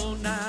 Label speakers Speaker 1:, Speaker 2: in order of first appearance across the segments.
Speaker 1: abandona. La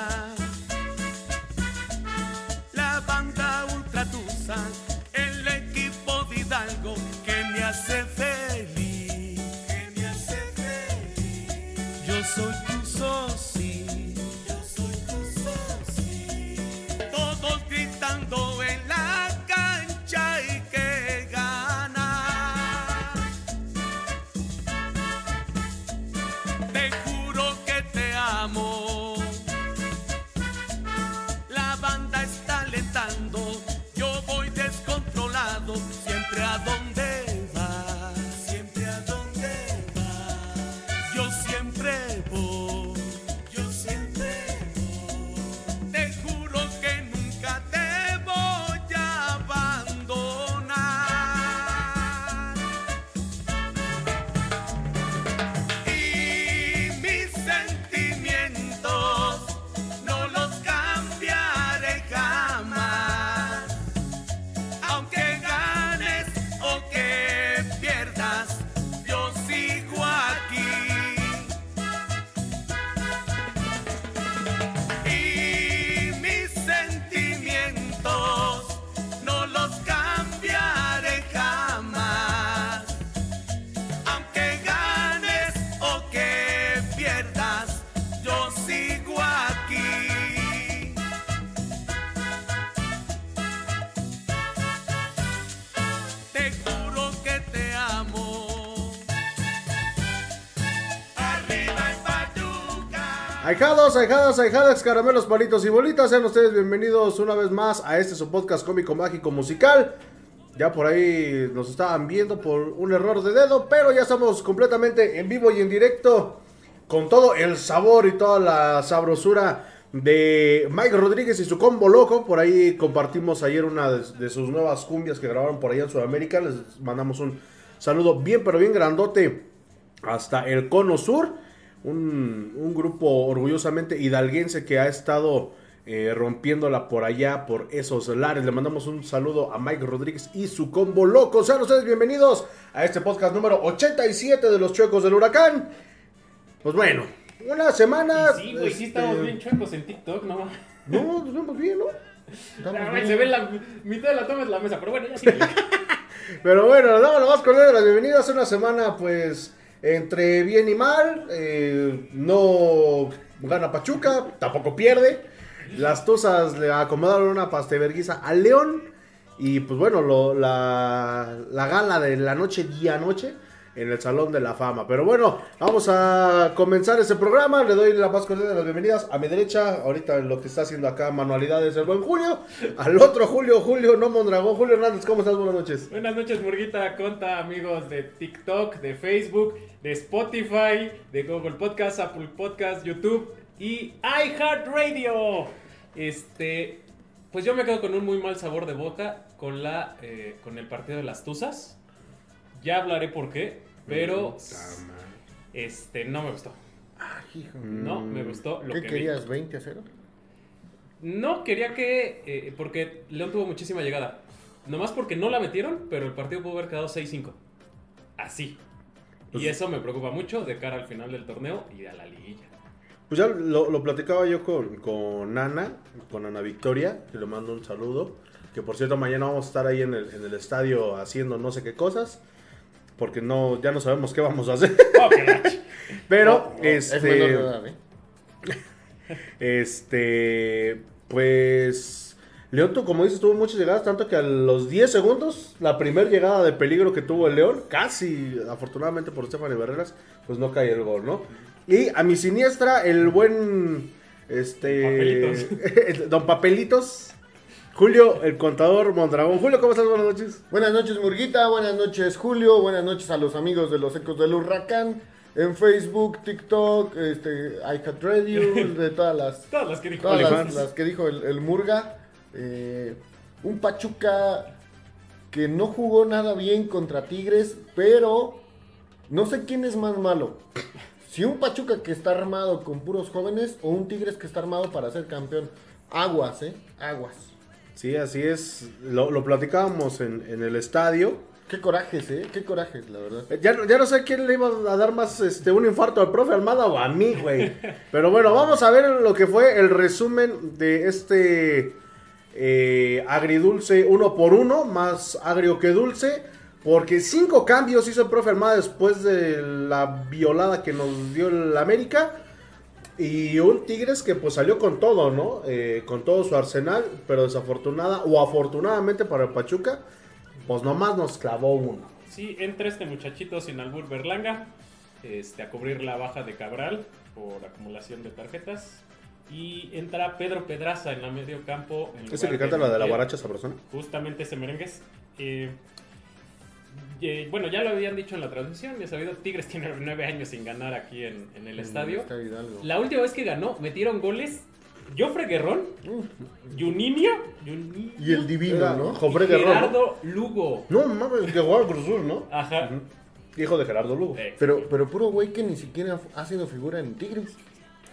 Speaker 2: Ahijados, ahijadas, ahijadas, caramelos, palitos y bolitas, sean ustedes bienvenidos una vez más a este su podcast cómico mágico musical. Ya por ahí nos estaban viendo por un error de dedo, pero ya estamos completamente en vivo y en directo con todo el sabor y toda la sabrosura de Mike Rodríguez y su combo loco. Por ahí compartimos ayer una de, de sus nuevas cumbias que grabaron por allá en Sudamérica. Les mandamos un saludo bien, pero bien grandote hasta el Cono Sur. Un, un grupo orgullosamente hidalguense que ha estado eh, rompiéndola por allá, por esos lares. Le mandamos un saludo a Mike Rodríguez y su combo loco. Sean ustedes bienvenidos a este podcast número 87 de los Chuecos del Huracán. Pues bueno, una semana.
Speaker 3: Y sí, güey, sí estamos
Speaker 2: este,
Speaker 3: bien chuecos en TikTok, ¿no?
Speaker 2: No, nos vemos bien, ¿no? Estamos
Speaker 3: Ah,
Speaker 2: bien.
Speaker 3: se ve la mitad de la toma es la mesa, pero bueno, ya sí.
Speaker 2: Pero bueno, damos la más cordial de las bienvenidas. Una semana, pues, entre bien y mal. eh, no gana Pachuca, tampoco pierde. Las Tuzas le acomodaron una pasteverguiza al León. Y pues bueno, lo- la, la gala de la noche, día noche, en el Salón de la Fama. Pero bueno, vamos a comenzar ese programa. Le doy la más cordial de las bienvenidas a mi derecha. Ahorita lo que está haciendo acá manualidades el buen Julio. Al otro Julio, Julio No Mondragón. Julio Hernández, ¿cómo estás? Buenas noches.
Speaker 3: Buenas noches, Murguita, conta amigos de TikTok, de Facebook, de Spotify, de Google Podcast, Apple Podcast, YouTube y iHeartRadio. Este, pues yo me quedo con un muy mal sabor de boca con la, eh, con el partido de las Tuzas. Ya hablaré por qué, pero este, no me gustó. No me gustó lo
Speaker 4: ¿Qué
Speaker 3: que
Speaker 4: querías? ¿20 a 0?
Speaker 3: vi. No quería que, eh, porque León tuvo muchísima llegada. Nomás porque no la metieron, pero el partido pudo haber quedado 6-5. Así. Y eso me preocupa mucho de cara al final del torneo y a la liguilla.
Speaker 2: Pues ya lo, lo platicaba yo con, con Ana, con Ana Victoria, que le mando un saludo. Que por cierto, mañana vamos a estar ahí en el, en el estadio haciendo no sé qué cosas. Porque no, ya no sabemos qué vamos a hacer.
Speaker 3: Oh, qué gacho.
Speaker 2: Pero,
Speaker 4: Es
Speaker 2: este.
Speaker 4: menor de edad, ¿eh?
Speaker 2: Este, pues León, tú, como dices, tuvo muchas llegadas, tanto que a los 10 segundos, la primera llegada de peligro que tuvo el León, casi, afortunadamente por Stephanie Barreras, pues no cae el gol, ¿no? Y a mi siniestra, el buen, este,
Speaker 3: Papelitos.
Speaker 2: don Papelitos, Julio, el contador Mondragón. Julio, ¿cómo estás? Buenas noches.
Speaker 4: Buenas noches, Murguita. Buenas noches, Julio. Buenas noches a los amigos de los Ecos del Huracán. En Facebook, TikTok, este, iHeartRadio, de todas las,
Speaker 3: Todas las que dijo
Speaker 4: todas las, que dijo el, el Murga. Eh, un Pachuca que no jugó nada bien contra Tigres, pero no sé quién es más malo. Si un Pachuca que está armado con puros jóvenes o un Tigres que está armado para ser campeón. Aguas, ¿eh? Aguas.
Speaker 2: Sí, así es. Lo, lo platicábamos en, en el estadio.
Speaker 4: Qué corajes, ¿eh? Qué corajes, la verdad.
Speaker 2: Eh, Ya, no- ya no sé quién le iba a dar más este, un infarto al profe Almada o a mí, güey. Pero bueno, vamos a ver lo que fue el resumen de este eh, agridulce uno por uno, más agrio que dulce. Porque cinco cambios hizo el profe Almada después de la violada que nos dio el América. Y un Tigres que pues salió con todo, ¿no? Eh, con todo su arsenal, pero desafortunada o afortunadamente para el Pachuca, pues nomás nos clavó uno.
Speaker 3: Sí, entra este muchachito sin albur Berlanga este, a cubrir la baja de Cabral por acumulación de tarjetas. Y entra Pedro Pedraza en la medio campo. en
Speaker 2: ¿Es el que canta la de la
Speaker 3: Miguel.
Speaker 2: baracha sabrosona?
Speaker 3: Justamente ese merengues. Eh, eh, bueno, ya lo habían dicho en la transmisión, ya sabido, Tigres tiene nueve años sin ganar aquí en, en el estadio. La última vez que ganó, metieron goles Jofre Guerrón, Juninho, Juninho
Speaker 4: Y el divino,
Speaker 2: Era
Speaker 4: ¿no?
Speaker 2: Jofre
Speaker 3: y
Speaker 2: Guerrón, ¿no?
Speaker 3: Gerardo Lugo.
Speaker 2: No mames, que jugaba Cruz Azul, ¿no?
Speaker 3: Ajá.
Speaker 2: Hijo de Gerardo Lugo.
Speaker 3: Eh,
Speaker 4: Pero, pero puro güey que ni siquiera ha sido figura en Tigres.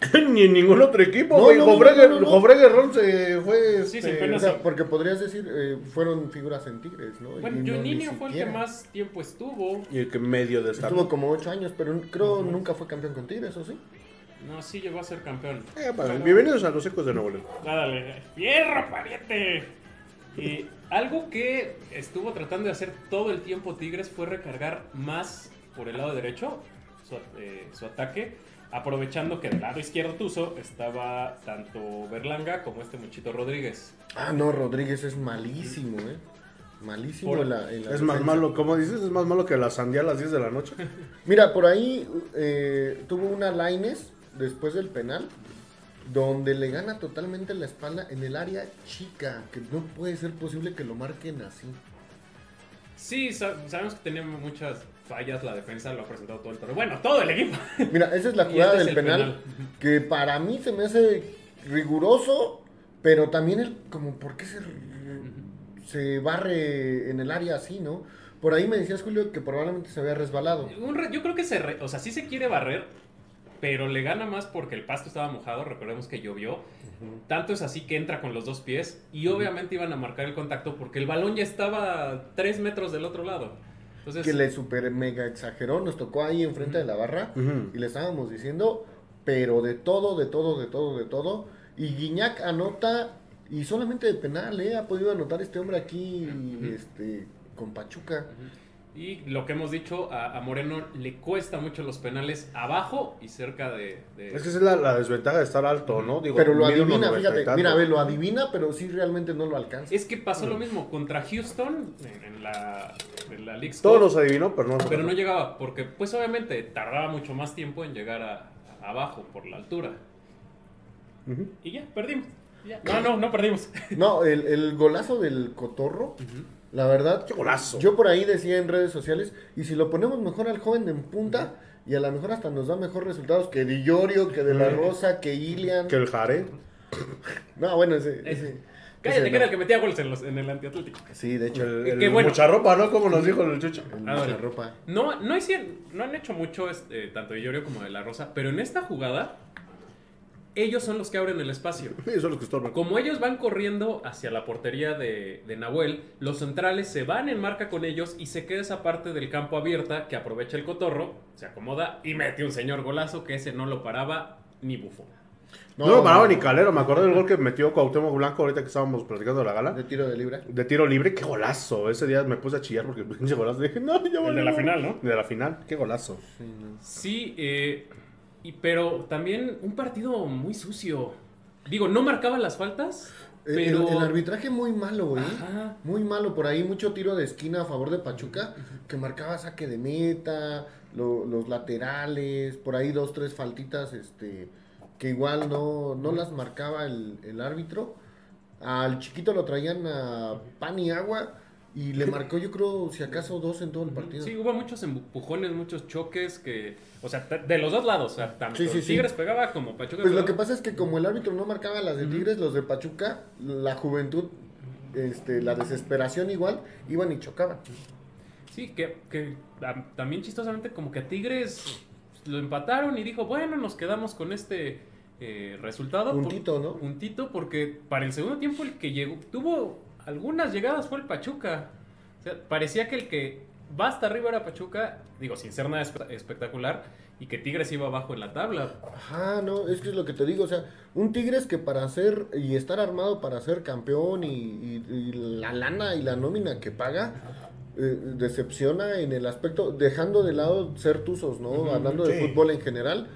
Speaker 2: Ni en ningún otro equipo,
Speaker 4: No,
Speaker 2: güey.
Speaker 4: no, no, no, no, no.
Speaker 2: Jofre Guerrón se fue.
Speaker 3: Sí,
Speaker 2: este,
Speaker 3: sin pena,
Speaker 4: O sea,
Speaker 3: sí.
Speaker 4: porque podrías decir, eh, fueron figuras en Tigres, ¿no?
Speaker 3: Bueno, Juninho fue el que más tiempo estuvo.
Speaker 2: Y el que medio de estar.
Speaker 4: Estuvo como ocho años, pero creo nunca fue campeón con Tigres, ¿o sí?
Speaker 3: No, sí llegó a ser campeón.
Speaker 2: Eh, para-
Speaker 3: Pero-
Speaker 2: Bienvenidos a los ecos de Nuevo León.
Speaker 3: Dale, fierro, pariente. Y algo que estuvo tratando de hacer todo el tiempo Tigres fue recargar más por el lado derecho su, eh, su ataque, aprovechando que del lado izquierdo Tuzo estaba tanto Berlanga como este muchito Rodríguez.
Speaker 4: Ah, no, Rodríguez es malísimo, ¿eh? Malísimo
Speaker 3: Por-
Speaker 4: en la, en la
Speaker 2: Es más malo, como dices, es más malo que la sandía a las 10 de la noche.
Speaker 4: Mira, por ahí eh, tuvo una Laines después del penal donde le gana totalmente la espalda en el área chica, que no puede ser posible que lo marquen así.
Speaker 3: Sí, sa- sabemos que tenía muchas fallas la defensa, lo ha presentado todo el torneo. Bueno, todo el equipo.
Speaker 4: Mira, esa es la jugada
Speaker 3: este es
Speaker 4: del
Speaker 3: el
Speaker 4: penal,
Speaker 3: penal.
Speaker 4: que para mí se me hace riguroso, pero también el, como, ¿por qué se, se barre en el área así, no? Por ahí me decías, Julio, que probablemente se había resbalado.
Speaker 3: Un re- yo creo que se, re- o sea, sí se quiere barrer, pero le gana más porque el pasto estaba mojado. Recordemos que llovió. Tanto es así que entra con los dos pies y obviamente iban a marcar el contacto porque el balón ya estaba tres metros del otro lado. Entonces,
Speaker 4: que le super mega exageró, nos tocó ahí enfrente de la barra y le estábamos diciendo, pero de todo, de todo, de todo, de todo. Y Guiñac anota, y solamente de penal, ¿eh? Ha podido anotar este hombre aquí, este, con Pachuca.
Speaker 3: Y lo que hemos dicho, a, a Moreno le cuesta mucho los penales abajo y cerca de... de-
Speaker 2: Es que esa es la, la desventaja de estar alto, ¿no? Digo,
Speaker 4: Pero lo adivina,
Speaker 2: 90 y
Speaker 4: fíjate,
Speaker 2: tanto.
Speaker 4: mira, ve, lo adivina, pero sí realmente no lo alcanza.
Speaker 3: Es que pasó lo mismo contra Houston en, en la, en la League
Speaker 2: Todos los adivinó, pero no.
Speaker 3: Pero no llegaba, porque pues obviamente tardaba mucho más tiempo en llegar a, a abajo por la altura. Y ya, perdimos. Ya. No, no, no perdimos.
Speaker 4: No, el, el golazo del Cotorro, la verdad,
Speaker 2: ¡Qué golazo!
Speaker 4: yo por ahí decía en redes sociales, y si lo ponemos mejor al joven en punta, y a lo mejor hasta nos da mejor resultados que Di Llorio, que De La Rosa, que Ilian.
Speaker 2: Que el Jare.
Speaker 4: No, bueno, ese...
Speaker 3: Ese.
Speaker 4: ese-
Speaker 3: Cállate,
Speaker 4: ese
Speaker 3: que era el que metía goles en, los, en el antiatlético.
Speaker 4: Sí, de hecho.
Speaker 2: El,
Speaker 3: Qué
Speaker 2: el
Speaker 3: bueno.
Speaker 2: mucha ropa, ¿no? Como nos dijo el chucho.
Speaker 4: El
Speaker 3: Ah, vale.
Speaker 4: ropa.
Speaker 3: No, no, hicieron, no han hecho mucho este, tanto de Llorio como de La Rosa, pero en esta jugada, ellos son los que abren el espacio.
Speaker 2: Sí, son los que estorban.
Speaker 3: Como ellos van corriendo hacia la portería de, de Nahuel, los centrales se van en marca con ellos y se queda esa parte del campo abierta que aprovecha el cotorro, se acomoda y mete un señor golazo que ese no lo paraba ni bufo.
Speaker 2: No, lo paraba ni Calero. Me acuerdo del gol que metió Cuauhtémoc Blanco ahorita que estábamos platicando de la gala.
Speaker 4: De tiro de libra.
Speaker 2: De tiro libre, qué golazo. Ese día me puse a chillar porque pinche golazo. Dije, no, ya
Speaker 3: El de la final, ¿no?
Speaker 2: De la final, qué golazo.
Speaker 4: Sí, no.
Speaker 3: Sí, eh, y, pero también un partido muy sucio. Digo, no marcaba las faltas, pero...
Speaker 4: El, el arbitraje muy malo, güey.
Speaker 3: Ajá.
Speaker 4: Muy malo. Por ahí mucho tiro de esquina a favor de Pachuca, que marcaba saque de meta, lo- los laterales, por ahí dos, tres faltitas, este, que igual no, no las marcaba el, el árbitro. Al chiquito lo traían a pan y agua y le marcó yo creo si acaso dos en todo el partido.
Speaker 3: Sí, hubo muchos empujones, muchos choques que... O sea, de los dos lados. O sea, tanto
Speaker 4: Sí, sí, sí.
Speaker 3: Tigres pegaba como Pachuca
Speaker 4: Pues lo que pasa es que como el árbitro no marcaba las de Tigres, los de Pachuca, la juventud, este, la desesperación igual, iban y chocaban.
Speaker 3: Sí, que, que tam- también chistosamente como que a Tigres lo empataron y dijo, bueno, nos quedamos con este eh, resultado. por-
Speaker 4: Puntito, ¿no?
Speaker 3: Puntito porque para el segundo tiempo el que llegó, tuvo algunas llegadas fue el Pachuca. O sea, parecía que el que va hasta arriba era Pachuca, digo, sin ser nada espe- espectacular, y que Tigres iba abajo en la tabla.
Speaker 4: Ajá, no, es que es lo que te digo, o sea, un Tigres que para ser y estar armado para ser campeón y, y- y la lana y la nómina que paga, eh, decepciona en el aspecto, dejando de lado ser tuzos, ¿no? Hablando de fútbol en general,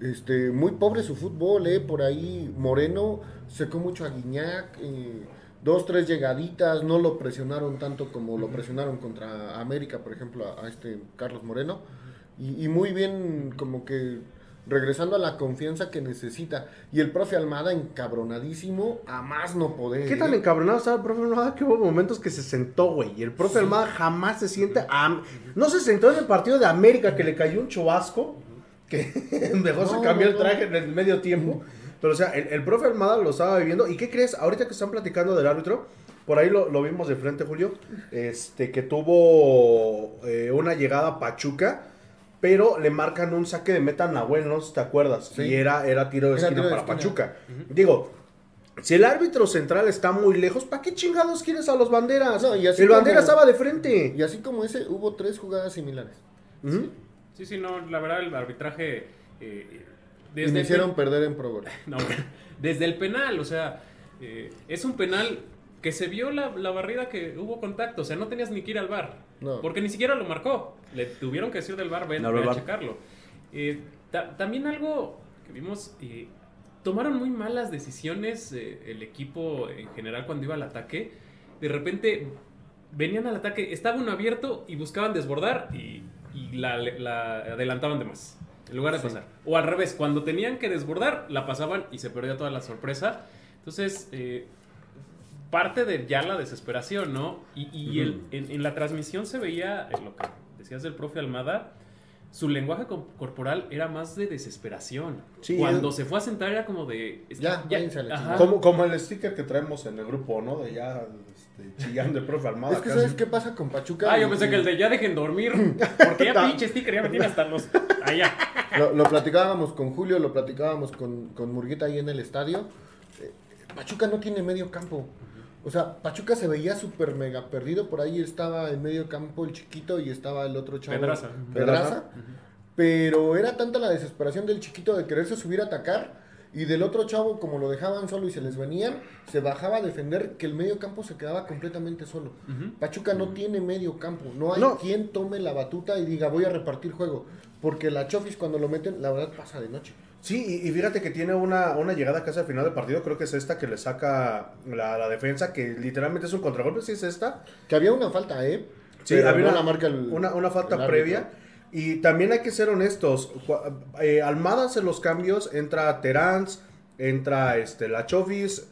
Speaker 4: este, muy pobre su fútbol, ¿eh? Por ahí Moreno secó mucho a Guiñac, eh, dos, tres llegaditas, no lo presionaron tanto como lo presionaron contra América, por ejemplo, a, a este Carlos Moreno. Y, y muy bien, como que regresando a la confianza que necesita. Y el profe Almada encabronadísimo, a más no poder.
Speaker 2: ¿Qué tan
Speaker 4: ¿eh?
Speaker 2: encabronado estaba el profe Almada que hubo momentos que se sentó, güey? Y el profe Almada jamás se siente. a- No se sentó en el partido de América que le cayó un chubasco. Que dejó se
Speaker 4: No,
Speaker 2: cambió
Speaker 4: no,
Speaker 2: el
Speaker 4: no.
Speaker 2: traje en el medio tiempo. Pero, o sea, el, el profe Almada lo estaba viviendo. ¿Y qué crees? Ahorita que están platicando del árbitro, por ahí lo, lo vimos de frente, Julio. Este, que tuvo eh, una llegada a Pachuca. Pero le marcan un saque de meta a Nahuel, no sé si te acuerdas.
Speaker 4: Sí.
Speaker 2: Y era, era tiro de
Speaker 4: Era
Speaker 2: esquina
Speaker 4: tiro de
Speaker 2: para
Speaker 4: esquina.
Speaker 2: Pachuca. Digo, si el árbitro central está muy lejos, ¿para qué chingados quieres a los banderas?
Speaker 4: No, y así
Speaker 2: el bandera
Speaker 4: como-
Speaker 2: estaba de frente.
Speaker 4: Y así como ese, hubo tres jugadas similares.
Speaker 3: Sí, sí, no, la verdad el arbitraje... eh,
Speaker 4: Y
Speaker 3: desde
Speaker 4: me
Speaker 3: el
Speaker 4: hicieron perder en Pro Bowl.
Speaker 3: No, desde el penal, o sea, eh, es un penal que se vio la, la barrida que hubo contacto, o sea, no tenías ni que ir al bar,
Speaker 4: No.
Speaker 3: porque ni siquiera lo marcó, le tuvieron que decir del bar, ven,
Speaker 2: No,
Speaker 3: ven a checarlo. Eh, ta- también algo que vimos, eh, tomaron muy malas decisiones eh, el equipo en general cuando iba al ataque, de repente venían al ataque, estaba uno abierto y buscaban desbordar y, y la, la adelantaban de más. En lugar de pasar. O al revés, cuando tenían que desbordar, la pasaban y se perdía toda la sorpresa. Entonces, eh, parte de ya la desesperación, ¿no? Y, y el- en, en la transmisión se veía, eh, lo que decías del profe Almada, su lenguaje co- corporal era más de desesperación.
Speaker 2: Sí,
Speaker 3: Cuando
Speaker 2: es-
Speaker 3: se fue a sentar era como de...
Speaker 4: Ya, váyanse a la
Speaker 3: ajá.
Speaker 4: chingada.
Speaker 2: Como, como el sticker que traemos en el grupo, ¿no? De ya este, chillando el profe Almada.
Speaker 4: Es que,
Speaker 2: casi.
Speaker 4: ¿sabes qué pasa con Pachuca?
Speaker 3: Ah, yo
Speaker 4: Y-
Speaker 3: pensé que el de ya dejen dormir. Porque ya pinche sticker ya me tiene hasta los... Allá.
Speaker 4: Lo, lo platicábamos con Julio, lo platicábamos con, con Murguita ahí en el estadio. Eh, Pachuca no tiene medio campo. O sea, Pachuca se veía súper mega perdido. Por ahí estaba en medio campo el chiquito y estaba el otro chavo.
Speaker 3: Pedraza.
Speaker 4: Pedraza. Pero era tanta la desesperación del chiquito de quererse subir a atacar. Y del otro chavo, como lo dejaban solo y se les venían, se bajaba a defender que el medio campo se quedaba completamente solo. Pachuca no tiene medio campo. No hay
Speaker 2: No.
Speaker 4: quien tome la batuta y diga voy a repartir juego. Porque la Chofis cuando lo meten, la verdad pasa de noche.
Speaker 2: Sí, y, y fíjate que tiene una, una llegada casi al final del partido. Creo que es esta que le saca la, la defensa, que literalmente es un contragolpe. Sí, es esta.
Speaker 4: Que había una falta, ¿eh?
Speaker 2: Sí,
Speaker 4: Pero
Speaker 2: había
Speaker 4: no
Speaker 2: una,
Speaker 4: la marca el-
Speaker 2: una, una falta
Speaker 4: el árbitro.
Speaker 2: Y también hay que ser honestos. Eh, Almada hace los cambios. Entra Terans, entra este, la Chofis.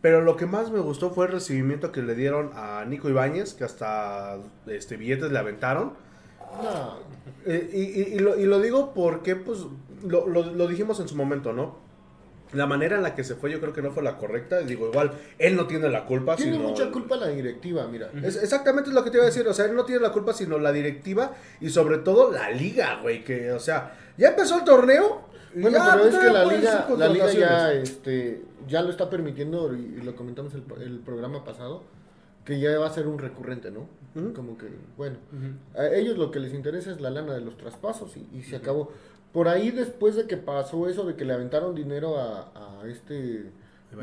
Speaker 2: Pero lo que más me gustó fue el recibimiento que le dieron a Nico Ibáñez, que hasta este, billetes le aventaron.
Speaker 4: No,
Speaker 2: Eh, y, y- y lo, y lo digo porque, pues, lo, lo- lo dijimos en su momento, ¿no? La manera en la que se fue yo creo que no fue la correcta. Digo, igual, él no tiene la culpa.
Speaker 4: tiene
Speaker 2: sino-
Speaker 4: mucha culpa la directiva, mira.
Speaker 2: Es exactamente lo que te iba a decir. O sea, él no tiene la culpa, sino la directiva y sobre todo la liga, güey. Que, o sea, ya empezó el torneo.
Speaker 4: Bueno,
Speaker 2: ya,
Speaker 4: pero es que la liga, la liga ya, este, ya lo está permitiendo y, y lo comentamos el, el programa pasado, que ya va a ser un recurrente, ¿no?
Speaker 2: Ujú.
Speaker 4: Como que, bueno, a ellos lo que les interesa es la lana de los traspasos y, y se acabó. Por ahí después de que pasó eso de que le aventaron dinero a, a este.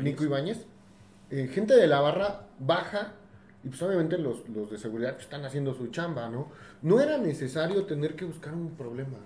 Speaker 4: Nico Ibáñez, eh, gente de la barra baja y pues obviamente los, los de seguridad están haciendo su chamba, ¿no? No era necesario tener que buscar un problema.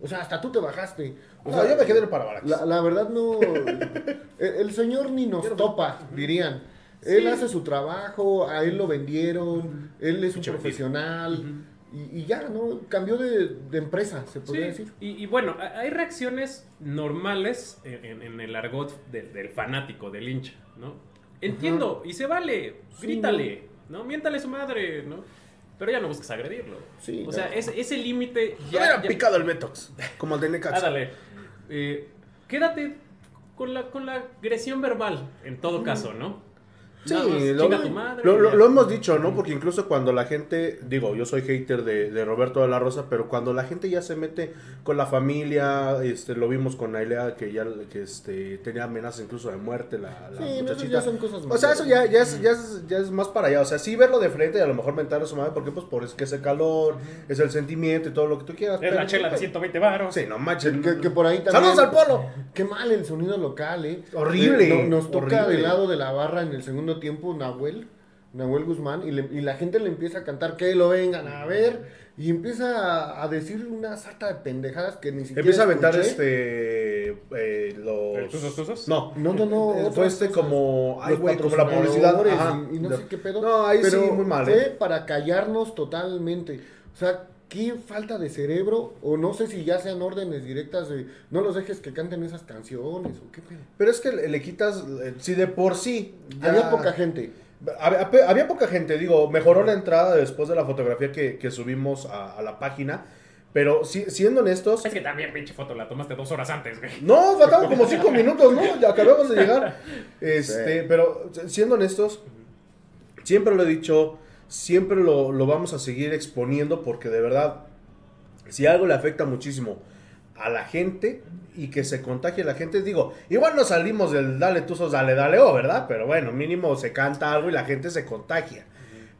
Speaker 4: O sea, hasta tú te bajaste. O
Speaker 2: No,
Speaker 4: sea,
Speaker 2: yo me quedé en el Parabarax.
Speaker 4: la, la verdad no. el, el señor ni nos topa, dirían. Él hace su trabajo, a él lo vendieron, él es un profesional. Y, y ya, ¿no? Cambió de, de empresa, se podría
Speaker 3: Sí,
Speaker 4: decir.
Speaker 3: y, y bueno, a- hay reacciones normales en, en- en el argot del, del fanático, del hincha, ¿no? Entiendo, y se vale,
Speaker 4: Sí,
Speaker 3: grítale, ¿no? Miéntale su madre, ¿no? Pero ya no busques agredirlo.
Speaker 4: Sí,
Speaker 3: o sea,
Speaker 4: no.
Speaker 3: ese, ese límite
Speaker 2: Ya,
Speaker 3: ya-
Speaker 2: picado el Betox, como el de Necaxa.
Speaker 3: Ándale. Eh, quédate con la, con la agresión verbal, en todo caso, ¿no?
Speaker 2: Sí, lo,
Speaker 3: chinga tu madre,
Speaker 2: lo- hemos dicho, ¿no? Porque incluso cuando la gente, digo, yo soy hater de, de Roberto de la Rosa, pero cuando la gente ya se mete con la familia, este, lo vimos con Ailea que ya que, este, tenía amenazas incluso de muerte, la, la
Speaker 4: Sí,
Speaker 2: muchachita.
Speaker 4: ya son cosas
Speaker 2: o sea, eso ya, ya, es, ya, es, ya es más para allá. O sea, sí verlo de frente y a lo mejor mentar a su madre, porque pues por es que es el calor, es el sentimiento y todo lo que tú quieras.
Speaker 3: Es
Speaker 2: pero-
Speaker 3: la chela de 120 varos.
Speaker 2: Sí, no manches.
Speaker 4: Que, que por ahí también.
Speaker 2: ¡Saludos al polo!
Speaker 4: Qué mal el sonido local, eh.
Speaker 2: Horrible,
Speaker 4: Eh, no- nos toca
Speaker 2: horrible.
Speaker 4: del lado de la barra en el segundo tiempo Nahuel, Nahuel Guzmán, y, le- y la gente le empieza a cantar que lo vengan a ver, y empieza a, a decir una sarta de pendejadas que ni siquiera.
Speaker 2: Empieza a aventar
Speaker 4: escuché.
Speaker 2: este. eh, los.
Speaker 3: ¿El tuzos, tuzos?
Speaker 2: No.
Speaker 4: No, no, no.
Speaker 2: Fue este
Speaker 4: cosas.
Speaker 2: como. Ay, güey, como la publicidad. Ajá.
Speaker 4: y, y no sé qué pedo.
Speaker 2: No, ahí
Speaker 4: pero
Speaker 2: sí, muy mal.
Speaker 4: Fue
Speaker 2: ¿eh?
Speaker 4: para callarnos totalmente. O sea, qué falta de cerebro, o no sé si ya sean órdenes directas de no los dejes que canten esas canciones, o qué pedo.
Speaker 2: Pero es que le, le quitas. eh, Si de por sí. ya-
Speaker 4: Había poca gente.
Speaker 2: Había, poca gente, digo, mejoró la entrada después de la fotografía que, que subimos a, a la página. Pero si- siendo honestos,
Speaker 3: Es que también, pinche foto, la tomaste dos horas antes, güey.
Speaker 2: No, faltaban como cinco minutos, ¿no? Ya acabamos de llegar. Este,
Speaker 4: Sí.
Speaker 2: pero siendo honestos, siempre lo he dicho, siempre lo, lo vamos a seguir exponiendo porque de verdad, si algo le afecta muchísimo a la gente y que se contagie la gente, digo, igual no salimos del dale tuzos, dale, dale, oh, ¿verdad? Pero bueno, mínimo se canta algo y la gente se contagia.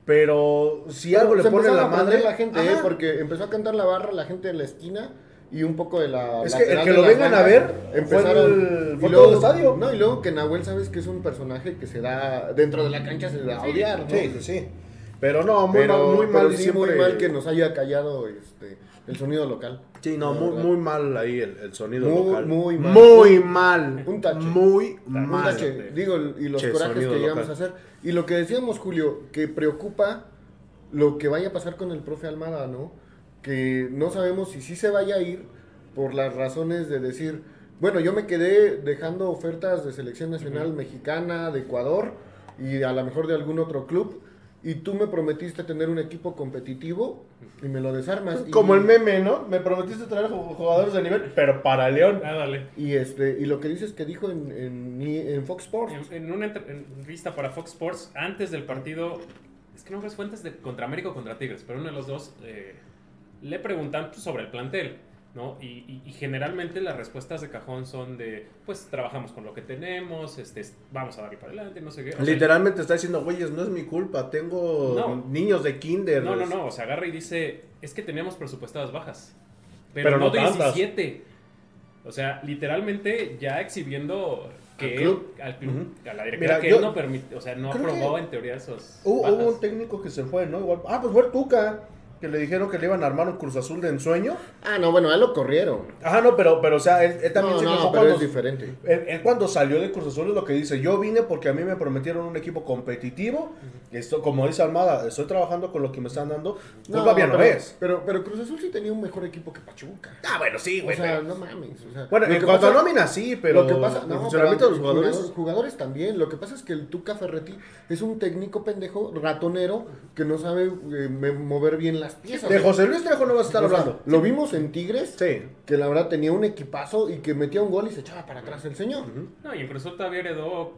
Speaker 2: Pero si algo le
Speaker 4: se
Speaker 2: pone la madre,
Speaker 4: la gente. ¿eh? porque empezó a cantar la barra la gente de la esquina y un poco de la.
Speaker 2: Es que el que lo vengan a ver fue
Speaker 4: empezaron.
Speaker 2: el-
Speaker 4: y
Speaker 2: fue
Speaker 4: luego-
Speaker 2: todo el estadio.
Speaker 4: No, y luego que Nahuel, sabes que es un personaje que se da. Dentro de la cancha se da a odiar, ¿no?
Speaker 2: Sí, sí, sí. Pero no, muy
Speaker 4: Pero,
Speaker 2: mal, muy
Speaker 4: pero
Speaker 2: mal
Speaker 4: sí,
Speaker 2: siempre-
Speaker 4: muy mal que nos haya callado este, el sonido local.
Speaker 2: Sí, no, muy, muy mal ahí el, el sonido
Speaker 4: Muy,
Speaker 2: local.
Speaker 4: muy mal.
Speaker 2: Muy mal.
Speaker 4: Un tache.
Speaker 2: Muy
Speaker 4: Un
Speaker 2: mal.
Speaker 4: tache, digo, y los
Speaker 2: Che,
Speaker 4: corajes que llegamos a
Speaker 2: local.
Speaker 4: hacer. Y lo que decíamos, Julio, que preocupa lo que vaya a pasar con el profe Almada, ¿no? Que no sabemos si sí se vaya a ir por las razones de decir, bueno, yo me quedé dejando ofertas de selección nacional mexicana, de Ecuador y a lo mejor de algún otro club. Y tú me prometiste tener un equipo competitivo y me lo desarmas. y-
Speaker 2: Como el meme, ¿no? Me prometiste traer ju- jugadores de nivel, pero para León.
Speaker 3: Ah, dale.
Speaker 4: Y, este, y lo que dices que dijo en, en, en Fox Sports.
Speaker 3: En, en una entre- entrevista para Fox Sports, antes del partido, es que no me fue antes de contra América o contra Tigres, pero uno de los dos eh, le preguntan sobre el plantel, ¿no? Y, y- y generalmente las respuestas de cajón son de, pues trabajamos con lo que tenemos, este, vamos a darle para adelante, no sé qué. O sea,
Speaker 2: Literalmente está diciendo, güeyes, no es mi culpa, tengo
Speaker 3: No.
Speaker 2: niños de kinder.
Speaker 3: No, no, no, o sea, agarra y dice, es que teníamos presupuestadas bajas, pero,
Speaker 2: Pero
Speaker 3: no,
Speaker 2: no tantas.
Speaker 3: 17. O sea, literalmente ya exhibiendo que
Speaker 4: Al
Speaker 3: él-
Speaker 4: club.
Speaker 3: al club,
Speaker 2: Ujú.
Speaker 3: a la directiva,
Speaker 2: Mira,
Speaker 3: que
Speaker 2: yo-
Speaker 3: él no permite, o sea, no aprobó en teoría esos
Speaker 2: Hubo, un técnico que se fue, ¿no? Igual, ah, pues fue el Tuca, que le dijeron que le iban a armar un Cruz Azul de ensueño.
Speaker 4: Ah, no, bueno, a él lo corrieron.
Speaker 2: Ajá, no, pero, pero o sea, él, él también
Speaker 4: no,
Speaker 2: se
Speaker 4: no, pero
Speaker 2: cuando-
Speaker 4: es diferente.
Speaker 2: Él, él cuando salió de Cruz Azul es lo que dice, yo vine porque a mí me prometieron un equipo competitivo, esto, como dice Almada, estoy trabajando con lo que me están dando, mía no
Speaker 4: pero,
Speaker 2: es.
Speaker 4: Pero, pero Cruz Azul sí tenía un mejor equipo que Pachuca.
Speaker 2: Ah, bueno, sí,
Speaker 4: O
Speaker 2: güey.
Speaker 4: sea,
Speaker 2: pero-
Speaker 4: no mames. O sea,
Speaker 2: bueno, en cuanto a nómina sí, pero
Speaker 4: lo que pasa, no,
Speaker 2: funcionamiento de los
Speaker 4: pero
Speaker 2: jugadores...
Speaker 4: jugador- jugadores también. Lo que pasa es que el Tuca Ferretti es un técnico pendejo, ratonero, que no sabe eh, mover bien las piezas.
Speaker 2: De José Luis Trejo no vas a estar
Speaker 4: O sea,
Speaker 2: hablando.
Speaker 4: Lo vimos en Tigres,
Speaker 2: Sí.
Speaker 4: que la verdad tenía un equipazo y que metía un gol y se echaba para atrás el señor.
Speaker 3: No, y en Cruz todavía heredó,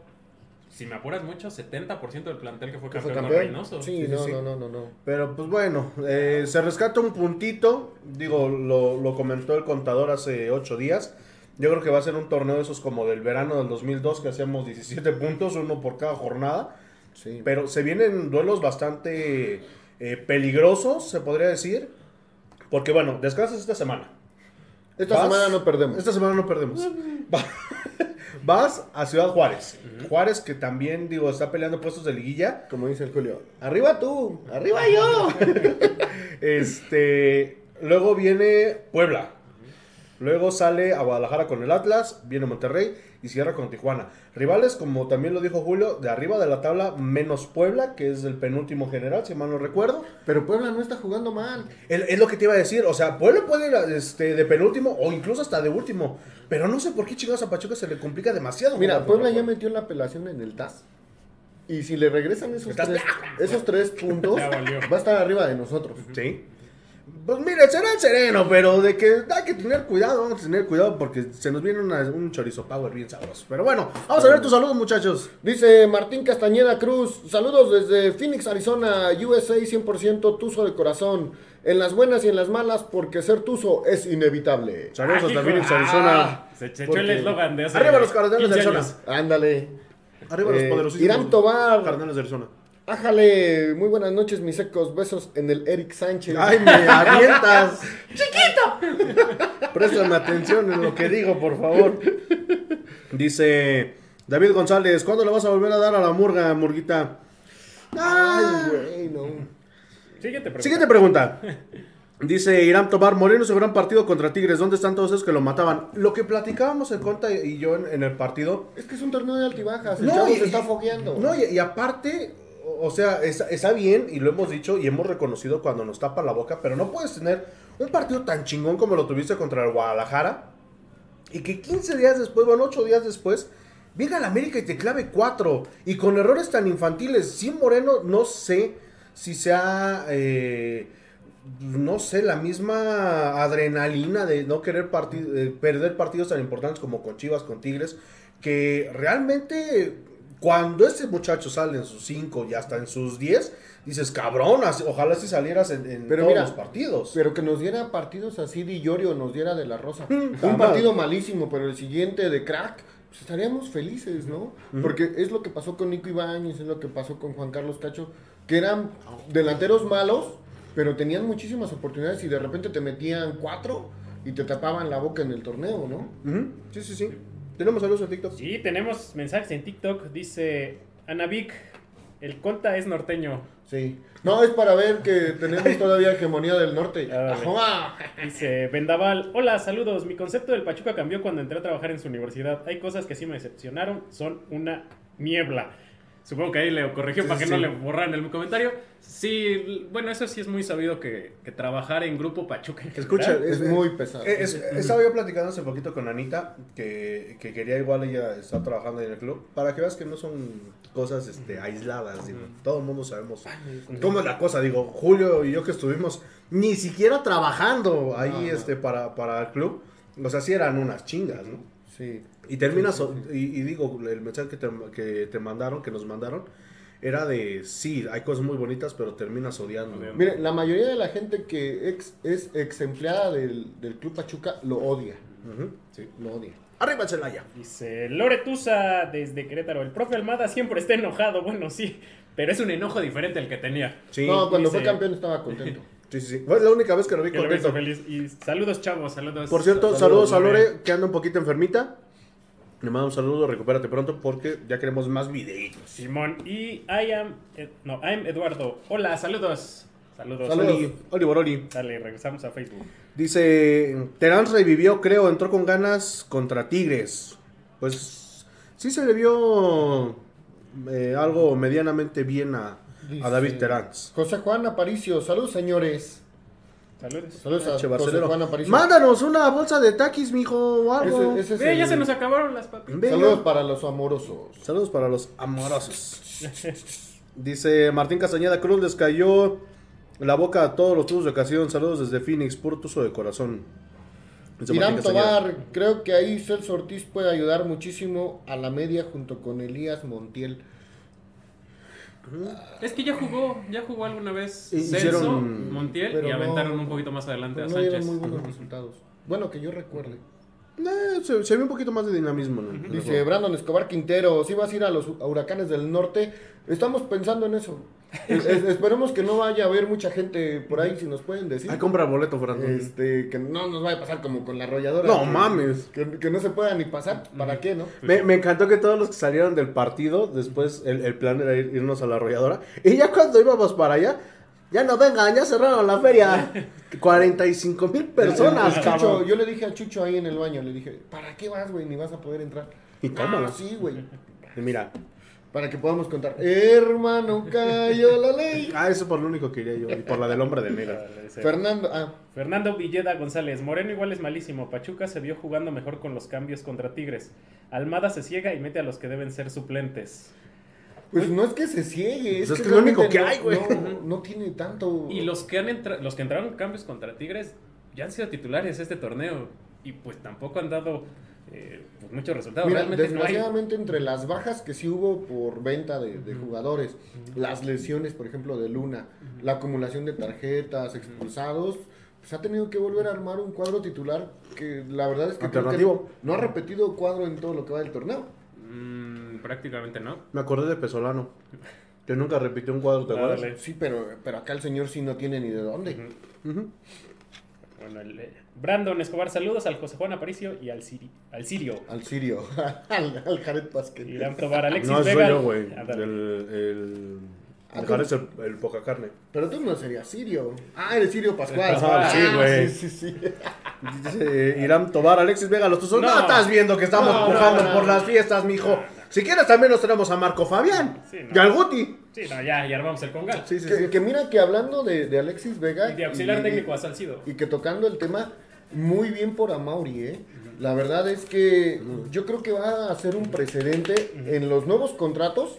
Speaker 3: si me apuras mucho, 70% del plantel que fue campeón,
Speaker 4: fue
Speaker 3: con. Reynoso.
Speaker 2: Sí,
Speaker 4: no,
Speaker 2: sí.
Speaker 4: no, no, no, no.
Speaker 2: Pero pues bueno, eh, se rescata un puntito, digo, lo, lo comentó el contador hace ocho días. Yo creo que va a ser un torneo de esos como del verano del 2002 que hacíamos 17 puntos, uno por cada jornada.
Speaker 4: Sí.
Speaker 2: Pero se vienen duelos bastante eh, peligrosos, se podría decir. Porque bueno, descansas esta semana.
Speaker 4: Esta
Speaker 2: Vas-
Speaker 4: semana no perdemos.
Speaker 2: Esta semana no perdemos. Va- Vas a Ciudad Juárez. Juárez que también, digo, está peleando puestos de liguilla.
Speaker 4: Como dice el Julio, arriba tú, arriba yo.
Speaker 2: Este, luego viene Puebla. Luego sale a Guadalajara con el Atlas, viene Monterrey y cierra con Tijuana. Rivales, como también lo dijo Julio, de arriba de la tabla, menos Puebla, que es el penúltimo general, si mal no recuerdo.
Speaker 4: Pero Puebla no está jugando mal.
Speaker 2: Es, es lo que te iba a decir, o sea, Puebla puede ir a- este, de penúltimo o incluso hasta de último. Pero no sé por qué chingados a Pachuca se le complica demasiado.
Speaker 4: Mira, Puebla ya metió la apelación en el TAS. Y si le regresan esos tres, esos tres puntos, va a estar arriba de nosotros.
Speaker 2: Sí. Pues mire, será el sereno, pero de que hay que tener cuidado, vamos a tener cuidado porque se nos viene una- un chorizo power bien sabroso. Pero bueno, vamos a ver tus saludos, muchachos.
Speaker 4: Dice Martín Castañeda Cruz, saludos desde Phoenix, Arizona, USA 100% tuzo de corazón, en las buenas y en las malas, porque ser tuzo es inevitable.
Speaker 2: Saludos
Speaker 3: Ah,
Speaker 2: hasta Phoenix,
Speaker 3: ah,
Speaker 2: Arizona.
Speaker 3: se echó
Speaker 4: Porque-
Speaker 3: el eslogan de hace
Speaker 2: Arriba los Cardenales de
Speaker 3: 15
Speaker 2: Arizona.
Speaker 4: Ándale.
Speaker 2: Arriba los
Speaker 4: Eh,
Speaker 2: poderosísimos.
Speaker 4: Irán Tobar.
Speaker 2: Cardenales de Arizona.
Speaker 4: Ájale, muy buenas noches, mis secos, besos en el Eric Sánchez.
Speaker 2: Ay, me avientas. ¡Chiquito! Préstame atención en lo que digo, por favor. Dice David González, ¿cuándo le vas a volver a dar a la murga, murguita? Ah.
Speaker 4: Ay, güey, no.
Speaker 3: Siguiente pregunta.
Speaker 2: Siguiente pregunta. Dice Irán Tobar, Moreno su gran partido contra Tigres. ¿Dónde están todos esos que lo mataban? Lo que platicábamos en Conta y yo en, en el partido.
Speaker 4: Es que es un torneo de altibajas, el
Speaker 2: No,
Speaker 4: chavo
Speaker 2: y-
Speaker 4: se está fogueando.
Speaker 2: No, y, y aparte, o sea, está, bien y lo hemos dicho y hemos reconocido cuando nos tapa la boca, pero no puedes tener un partido tan chingón como lo tuviste contra el Guadalajara y que 15 días después, bueno, 8 días después, venga la América y te clave 4 y con errores tan infantiles. Sin Moreno, no sé si sea, eh, no sé, la misma adrenalina de no querer parti- eh, perder partidos tan importantes como con Chivas, con Tigres, que realmente cuando este muchacho sale en sus 5 y hasta en sus 10, dices, cabrón, ojalá si salieras en, en
Speaker 4: Pero
Speaker 2: todos
Speaker 4: mira,
Speaker 2: los partidos.
Speaker 4: Pero que nos diera partidos así de Iorio, nos diera de la Rosa. Un partido malísimo, pero el siguiente de crack, pues estaríamos felices, ¿no? Porque es lo que pasó con Nico Ibáñez, es lo que pasó con Juan Carlos Cacho, que eran delanteros malos, pero tenían muchísimas oportunidades y de repente te metían cuatro y te tapaban la boca en el torneo, ¿no?
Speaker 2: Sí, sí, sí. Tenemos saludos en TikTok.
Speaker 3: Sí, tenemos mensajes en TikTok. Dice Anavic, el conta es norteño.
Speaker 4: Sí. No, es para ver que tenemos todavía hegemonía del norte. Ajá.
Speaker 3: Dice Vendaval, hola, saludos. Mi concepto del Pachuca cambió cuando entré a trabajar en su universidad. Hay cosas que sí me decepcionaron, son una niebla. Supongo que ahí le corrigió
Speaker 2: Sí,
Speaker 3: para que
Speaker 2: sí,
Speaker 3: no le borraran el comentario. Sí, bueno, eso sí es muy sabido que, que trabajar en grupo Pachuca. en
Speaker 2: Escucha,
Speaker 3: general,
Speaker 4: Es muy pesado.
Speaker 2: Eh, es- estaba yo platicando hace poquito con Anita, que, que quería igual ella estar trabajando ahí en el club, para que veas que no son cosas este, aisladas, digo, todo el mundo sabemos cómo es la cosa, digo, Julio y yo que estuvimos ni siquiera trabajando ahí
Speaker 4: No, no.
Speaker 2: este, para, para el club, o sea, sí eran unas chingas, ¿no?
Speaker 4: Sí.
Speaker 2: Y terminas, o- y, y digo, el mensaje que te, que te mandaron, que nos mandaron, era de, sí, hay cosas muy bonitas, pero terminas odiando.
Speaker 4: Mire, la mayoría de la gente que ex- es ex empleada del, del Club Pachuca lo odia.
Speaker 2: Ujú.
Speaker 4: Sí, lo odia.
Speaker 2: Arriba Celaya.
Speaker 3: Dice Loretusa desde Querétaro. El profe Almada siempre está enojado. Bueno, sí, pero es un enojo diferente al que tenía.
Speaker 2: Sí,
Speaker 4: no, cuando
Speaker 3: dice-
Speaker 4: fue campeón estaba contento.
Speaker 2: sí, sí, sí. Fue la única vez que lo vi
Speaker 3: Que lo
Speaker 2: contento.
Speaker 3: feliz. Y saludos, chavos, saludos.
Speaker 2: Por cierto,
Speaker 4: Saludos,
Speaker 2: saludos, a
Speaker 3: Lore.
Speaker 2: Lore, que anda un poquito enfermita. Le mando un saludo, recupérate pronto porque ya queremos más videitos.
Speaker 3: Simón y I am, Ed- no, I'm Eduardo. Hola, saludos. Saludos.
Speaker 4: Saludos.
Speaker 2: Oli, Oli Boroli.
Speaker 3: Dale, regresamos a Facebook.
Speaker 2: Dice, Terán revivió, creo, entró con ganas contra Tigres. Pues sí se le vio eh, algo medianamente bien a, a
Speaker 4: Dice-
Speaker 2: David Terán.
Speaker 4: José Juan Aparicio, saludos señores.
Speaker 3: Saludos.
Speaker 4: Saludos a
Speaker 2: Che,
Speaker 4: José
Speaker 2: Barcelero.
Speaker 4: Juan Aparicio.
Speaker 2: Mándanos una bolsa de taquis, mijo, o algo.
Speaker 4: Ese- ese es
Speaker 3: Ve, ya
Speaker 4: el-
Speaker 3: se nos acabaron las papas.
Speaker 2: Venga.
Speaker 4: Saludos para los amorosos.
Speaker 2: Saludos para los amorosos. Dice Martín Castañeda Cruz, les cayó la boca a todos los tubos de ocasión. Saludos desde Phoenix, puro tuzo de corazón. Dice
Speaker 4: Irán
Speaker 2: Martín Castañeda.
Speaker 4: Tobar, creo que ahí Celso Ortiz puede ayudar muchísimo a la media junto con Elías Montiel.
Speaker 3: Es que ya jugó, ya jugó alguna vez Celso,
Speaker 2: hicieron-
Speaker 3: Montiel y
Speaker 4: no-
Speaker 3: aventaron un poquito más adelante a
Speaker 4: no
Speaker 3: Sánchez.
Speaker 4: muy buenos resultados. Bueno, que yo recuerde.
Speaker 2: Eh, se, se ve un poquito más de dinamismo.
Speaker 4: Dice. Brandon Escobar Quintero, si vas a ir a los huracanes del norte, estamos pensando en eso. Es- es- esperemos que no vaya a haber mucha gente por ahí, si nos pueden decir.
Speaker 2: Hay compra boleto, Fernando.
Speaker 4: Este, que no nos vaya a pasar como con la arrolladora.
Speaker 2: No
Speaker 4: que-
Speaker 2: mames.
Speaker 4: Que, que no se pueda ni pasar. ¿Para qué, no?
Speaker 2: Me, me encantó que todos los que salieron del partido, después el, el plan era ir- irnos a la arrolladora. Y ya cuando íbamos para allá, ya no vengan, ya cerraron la feria. 45 mil personas,
Speaker 4: Chucho,
Speaker 2: cabrón.
Speaker 4: yo le dije a Chucho ahí en el baño, le dije, ¿para qué vas, güey? Ni vas a poder entrar.
Speaker 2: Y tómala.
Speaker 4: Ah, sí, güey.
Speaker 2: Y mira,
Speaker 4: Para que podamos contar. Hermano, cayó la ley.
Speaker 2: ah, eso por lo único que quería yo. Y por la del hombre de negro.
Speaker 4: Fernando, ah,
Speaker 3: Fernando Villeda González, Moreno igual es malísimo. Pachuca se vio jugando mejor con los cambios contra Tigres. Almada se ciega y mete a los que deben ser suplentes.
Speaker 4: Pues no es que se ciegue, es,
Speaker 2: Pues es
Speaker 4: que,
Speaker 2: es lo único que
Speaker 4: no-
Speaker 2: hay, güey.
Speaker 4: No, no tiene tanto.
Speaker 3: Y los que han entra- los que entraron en cambios contra Tigres ya han sido titulares este torneo y pues tampoco han dado eh, pues, muchos resultados.
Speaker 4: Mira,
Speaker 3: Realmente no hay.
Speaker 4: desgraciadamente entre las bajas que sí hubo por venta de, de jugadores, las lesiones, por ejemplo, de Luna, la acumulación de tarjetas, expulsados, pues ha tenido que volver a armar un cuadro titular que la verdad es que creo que
Speaker 2: Alternativo.
Speaker 4: no ha repetido cuadro en todo lo que va del torneo.
Speaker 3: Mm, prácticamente no.
Speaker 2: Me acordé de Pesolano. Que nunca repitió un cuadro, ¿te acuerdas?
Speaker 3: Dale.
Speaker 4: Sí, pero, pero acá el señor sí no tiene ni de dónde.
Speaker 3: Bueno, el, eh, Brandon Escobar, saludos al José Juan Aparicio y al, Siri- al Sirio.
Speaker 4: Al Sirio, al, al Jared Pasquet.
Speaker 3: Irán Tobar, Alexis
Speaker 2: No, soy
Speaker 3: Vega.
Speaker 2: yo, güey.
Speaker 3: Ándale.
Speaker 2: El, el,
Speaker 4: Ah,
Speaker 2: dejar ese- el poca carne.
Speaker 4: Pero tú no serías Sirio. Ah, eres Sirio Pascual.
Speaker 3: Pascual,
Speaker 4: Ah,
Speaker 2: sí, güey.
Speaker 4: Sí, sí, sí.
Speaker 2: Dice Irán Tobar, Alexis Vega, los tuzos. No,
Speaker 3: No.
Speaker 2: estás viendo que estamos
Speaker 3: No,
Speaker 2: pujando
Speaker 3: no, no.
Speaker 2: por las fiestas, mijo. Si quieres, también nos tenemos a Marco Fabián.
Speaker 3: Sí, no.
Speaker 2: Y al Guti.
Speaker 3: Sí, no, ya, ya armamos el congal.
Speaker 2: Sí, sí,
Speaker 4: Que,
Speaker 2: sí.
Speaker 4: que mira que hablando de, de Alexis Vega.
Speaker 3: Y de auxiliar
Speaker 4: y-
Speaker 3: técnico a Salcido.
Speaker 4: Y que tocando el tema, muy bien por Amauri, ¿eh? La verdad es que yo creo que va a ser un precedente en los nuevos contratos.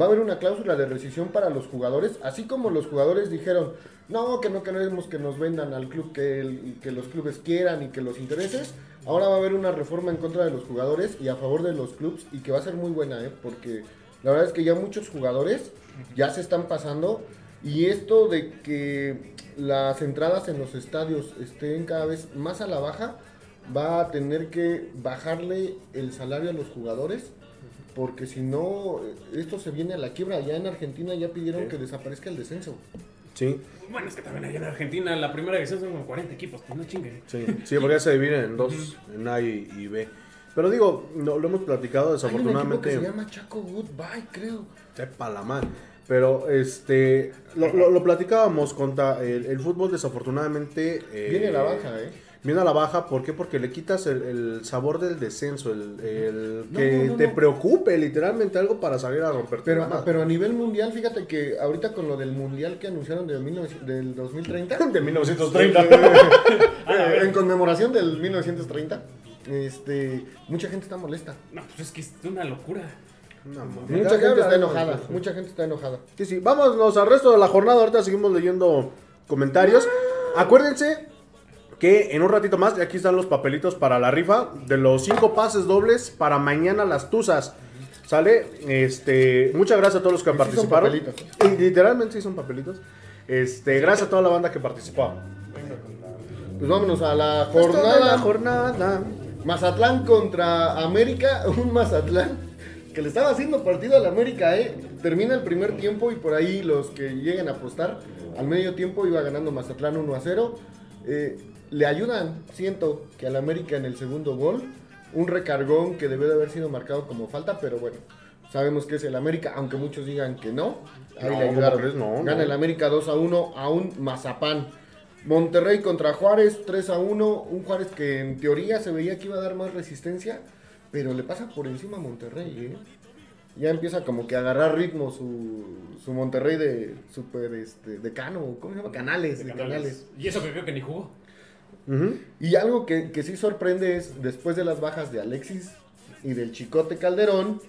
Speaker 4: Va a haber una cláusula de rescisión para los jugadores, así como los jugadores dijeron, no, que no queremos que nos vendan al club que, el- que los clubes quieran y que los intereses. Ahora va a haber una reforma en contra de los jugadores y a favor de los clubes y que va a ser muy buena, ¿eh? Porque la verdad es que ya muchos jugadores ya se están pasando y esto de que las entradas en los estadios estén cada vez más a la baja, va a tener que bajarle el salario a los jugadores, porque si no, esto se viene a la quiebra. Ya en Argentina ya pidieron que desaparezca el descenso.
Speaker 2: Sí,
Speaker 3: Bueno, es que también allá en Argentina la primera división son como 40 equipos, pues no chinguen.
Speaker 2: sí. Sí, porque ya se divide en dos, en A y, y B. Pero digo, no, lo hemos platicado
Speaker 4: Hay un equipo que
Speaker 2: desafortunadamente.
Speaker 4: se llama Chaco Goodbye, creo.
Speaker 2: Sepa la madre. Pero este lo, lo, lo platicábamos contra el, el fútbol desafortunadamente eh,
Speaker 4: Viene a la baja, ¿eh?
Speaker 2: Viene a la baja, ¿por qué? Porque le quitas el, el sabor del descenso, el, el
Speaker 4: No,
Speaker 2: que
Speaker 4: no,
Speaker 2: te
Speaker 4: no.
Speaker 2: preocupe literalmente algo para salir a romper
Speaker 4: Pero, pero a nivel mundial, fíjate que ahorita con lo del mundial que anunciaron del, 1900 del 2030,
Speaker 2: de 1930.
Speaker 4: eh, en conmemoración del 1930, este, mucha gente está molesta.
Speaker 3: No, pues es que es una locura.
Speaker 2: No.
Speaker 4: Mucha gente está enojada,
Speaker 2: de
Speaker 4: mucha gente está enojada.
Speaker 2: Sí, sí, vámonos al resto de la jornada. Ahorita seguimos leyendo comentarios. Acuérdense que en un ratito más, y aquí están los papelitos para la rifa de los cinco pases dobles para mañana las Tuzas. ¿Sale? Este, muchas gracias a todos los que
Speaker 4: sí son
Speaker 2: participaron.
Speaker 4: papelitos.
Speaker 2: Y literalmente sí son papelitos. Este, gracias a toda la banda que participó.
Speaker 4: Pues vámonos a la
Speaker 2: Pues
Speaker 4: jornada.
Speaker 2: la jornada.
Speaker 4: Mazatlán contra América, un Mazatlán que le estaba haciendo partido al América, ¿eh? Termina el primer tiempo y por ahí los que lleguen a apostar, al medio tiempo iba ganando Mazatlán 1 a 0. Eh, le ayudan, siento, que al América en el segundo gol. Un recargón que debió de haber sido marcado como falta, pero bueno, sabemos que es el América, aunque muchos digan que no. Ahí
Speaker 2: No,
Speaker 4: le
Speaker 2: ¿cómo
Speaker 4: ayudaron.
Speaker 2: crees? No,
Speaker 4: Gana
Speaker 2: no.
Speaker 4: el América 2 a 1 a un Mazapán. Monterrey contra Juárez 3 a 1. Un Juárez que en teoría se veía que iba a dar más resistencia, pero le pasa por encima a Monterrey. ¿eh? Ya empieza como que a agarrar ritmo su, su Monterrey de super este, decano, ¿cómo se llama? Canales, de,
Speaker 3: De
Speaker 4: canales.
Speaker 3: Canales. Y eso que creo que ni jugó.
Speaker 4: Y algo que, que sí sorprende es, después de las bajas de Alexis y del Chicote Calderón,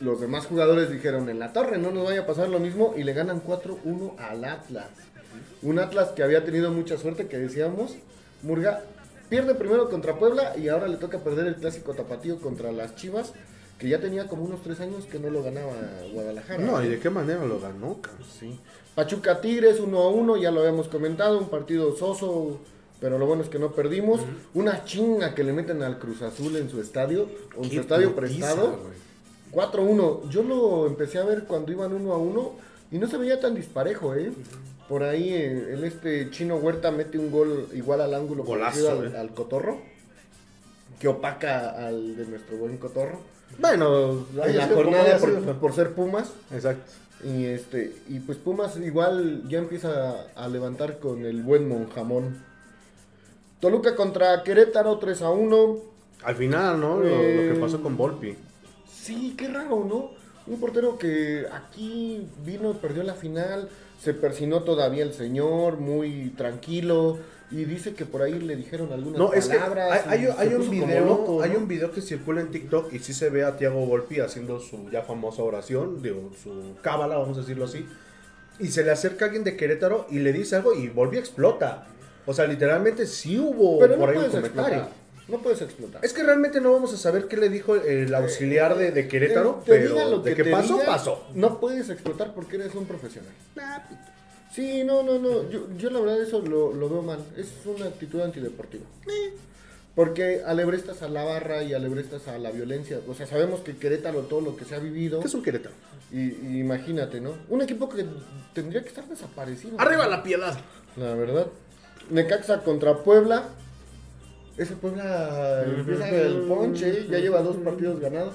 Speaker 4: los demás jugadores dijeron, en la torre no nos vaya a pasar lo mismo, y le ganan 4-1 al Atlas. Un Atlas que había tenido mucha suerte, que decíamos, Murga pierde primero contra Puebla y ahora le toca perder el clásico tapatío contra las Chivas, que ya tenía como unos tres años que no lo ganaba Guadalajara.
Speaker 2: No, ¿y de qué manera lo ganó?
Speaker 4: Sí. Pachuca Tigres 1 a 1, ya lo habíamos comentado, un partido soso, pero lo bueno es que no perdimos. Una chinga que le meten al Cruz Azul en su estadio, en su estadio prestado.
Speaker 2: güey.
Speaker 4: 4-1. Yo lo empecé a ver cuando iban 1 a 1 y no se veía tan disparejo, ¿eh? Por ahí eh, el este chino Huerta mete un gol igual al ángulo
Speaker 2: Golazo,
Speaker 4: al,
Speaker 2: eh.
Speaker 4: al Cotorro, que opaca al de nuestro buen Cotorro.
Speaker 2: Bueno,
Speaker 4: En la jornada por, ser Pumas.
Speaker 2: Exacto.
Speaker 4: Y este, y pues Pumas igual ya empieza a levantar con el buen Monjamón. Toluca contra Querétaro 3 a 1.
Speaker 2: Al final, ¿no? Lo, lo que
Speaker 4: Eh,
Speaker 2: pasó con Volpi.
Speaker 4: Sí, qué raro, ¿no? Un portero que aquí vino y perdió la final. se persinó todavía el señor, muy tranquilo. Y dice que por ahí le dijeron algunas
Speaker 2: No, es que
Speaker 4: palabras.
Speaker 2: hay, un video,
Speaker 4: loco,
Speaker 2: hay un video que circula en TikTok y sí se ve a Tiago Volpi haciendo su ya famosa oración, digo, su cábala, vamos a decirlo así. Y se le acerca alguien de Querétaro y le dice algo y Volpi explota. O sea, literalmente sí hubo
Speaker 4: Pero no
Speaker 2: por ahí un comentario.
Speaker 4: explotar. No puedes explotar.
Speaker 2: Es que realmente no vamos a saber qué le dijo el auxiliar de, de Querétaro,
Speaker 4: Eh, te diga
Speaker 2: pero
Speaker 4: lo
Speaker 2: de
Speaker 4: que
Speaker 2: qué
Speaker 4: te
Speaker 2: pasó,
Speaker 4: diga,
Speaker 2: pasó.
Speaker 4: No puedes explotar porque eres un profesional. Sí, no, no, no. Yo, yo la verdad eso lo, lo veo mal. Es una actitud antideportiva. Porque alebrestas a la barra y alebrestas a la violencia. O sea, sabemos que Querétaro, todo lo que se ha vivido.
Speaker 2: ¿Qué es un Querétaro?
Speaker 4: Y, y imagínate, ¿no? Un equipo que tendría que estar desaparecido.
Speaker 2: ¡Arriba la piedad!
Speaker 4: La verdad. Necaxa contra Puebla. Ese Puebla empieza el ponche, ya lleva dos partidos ganados.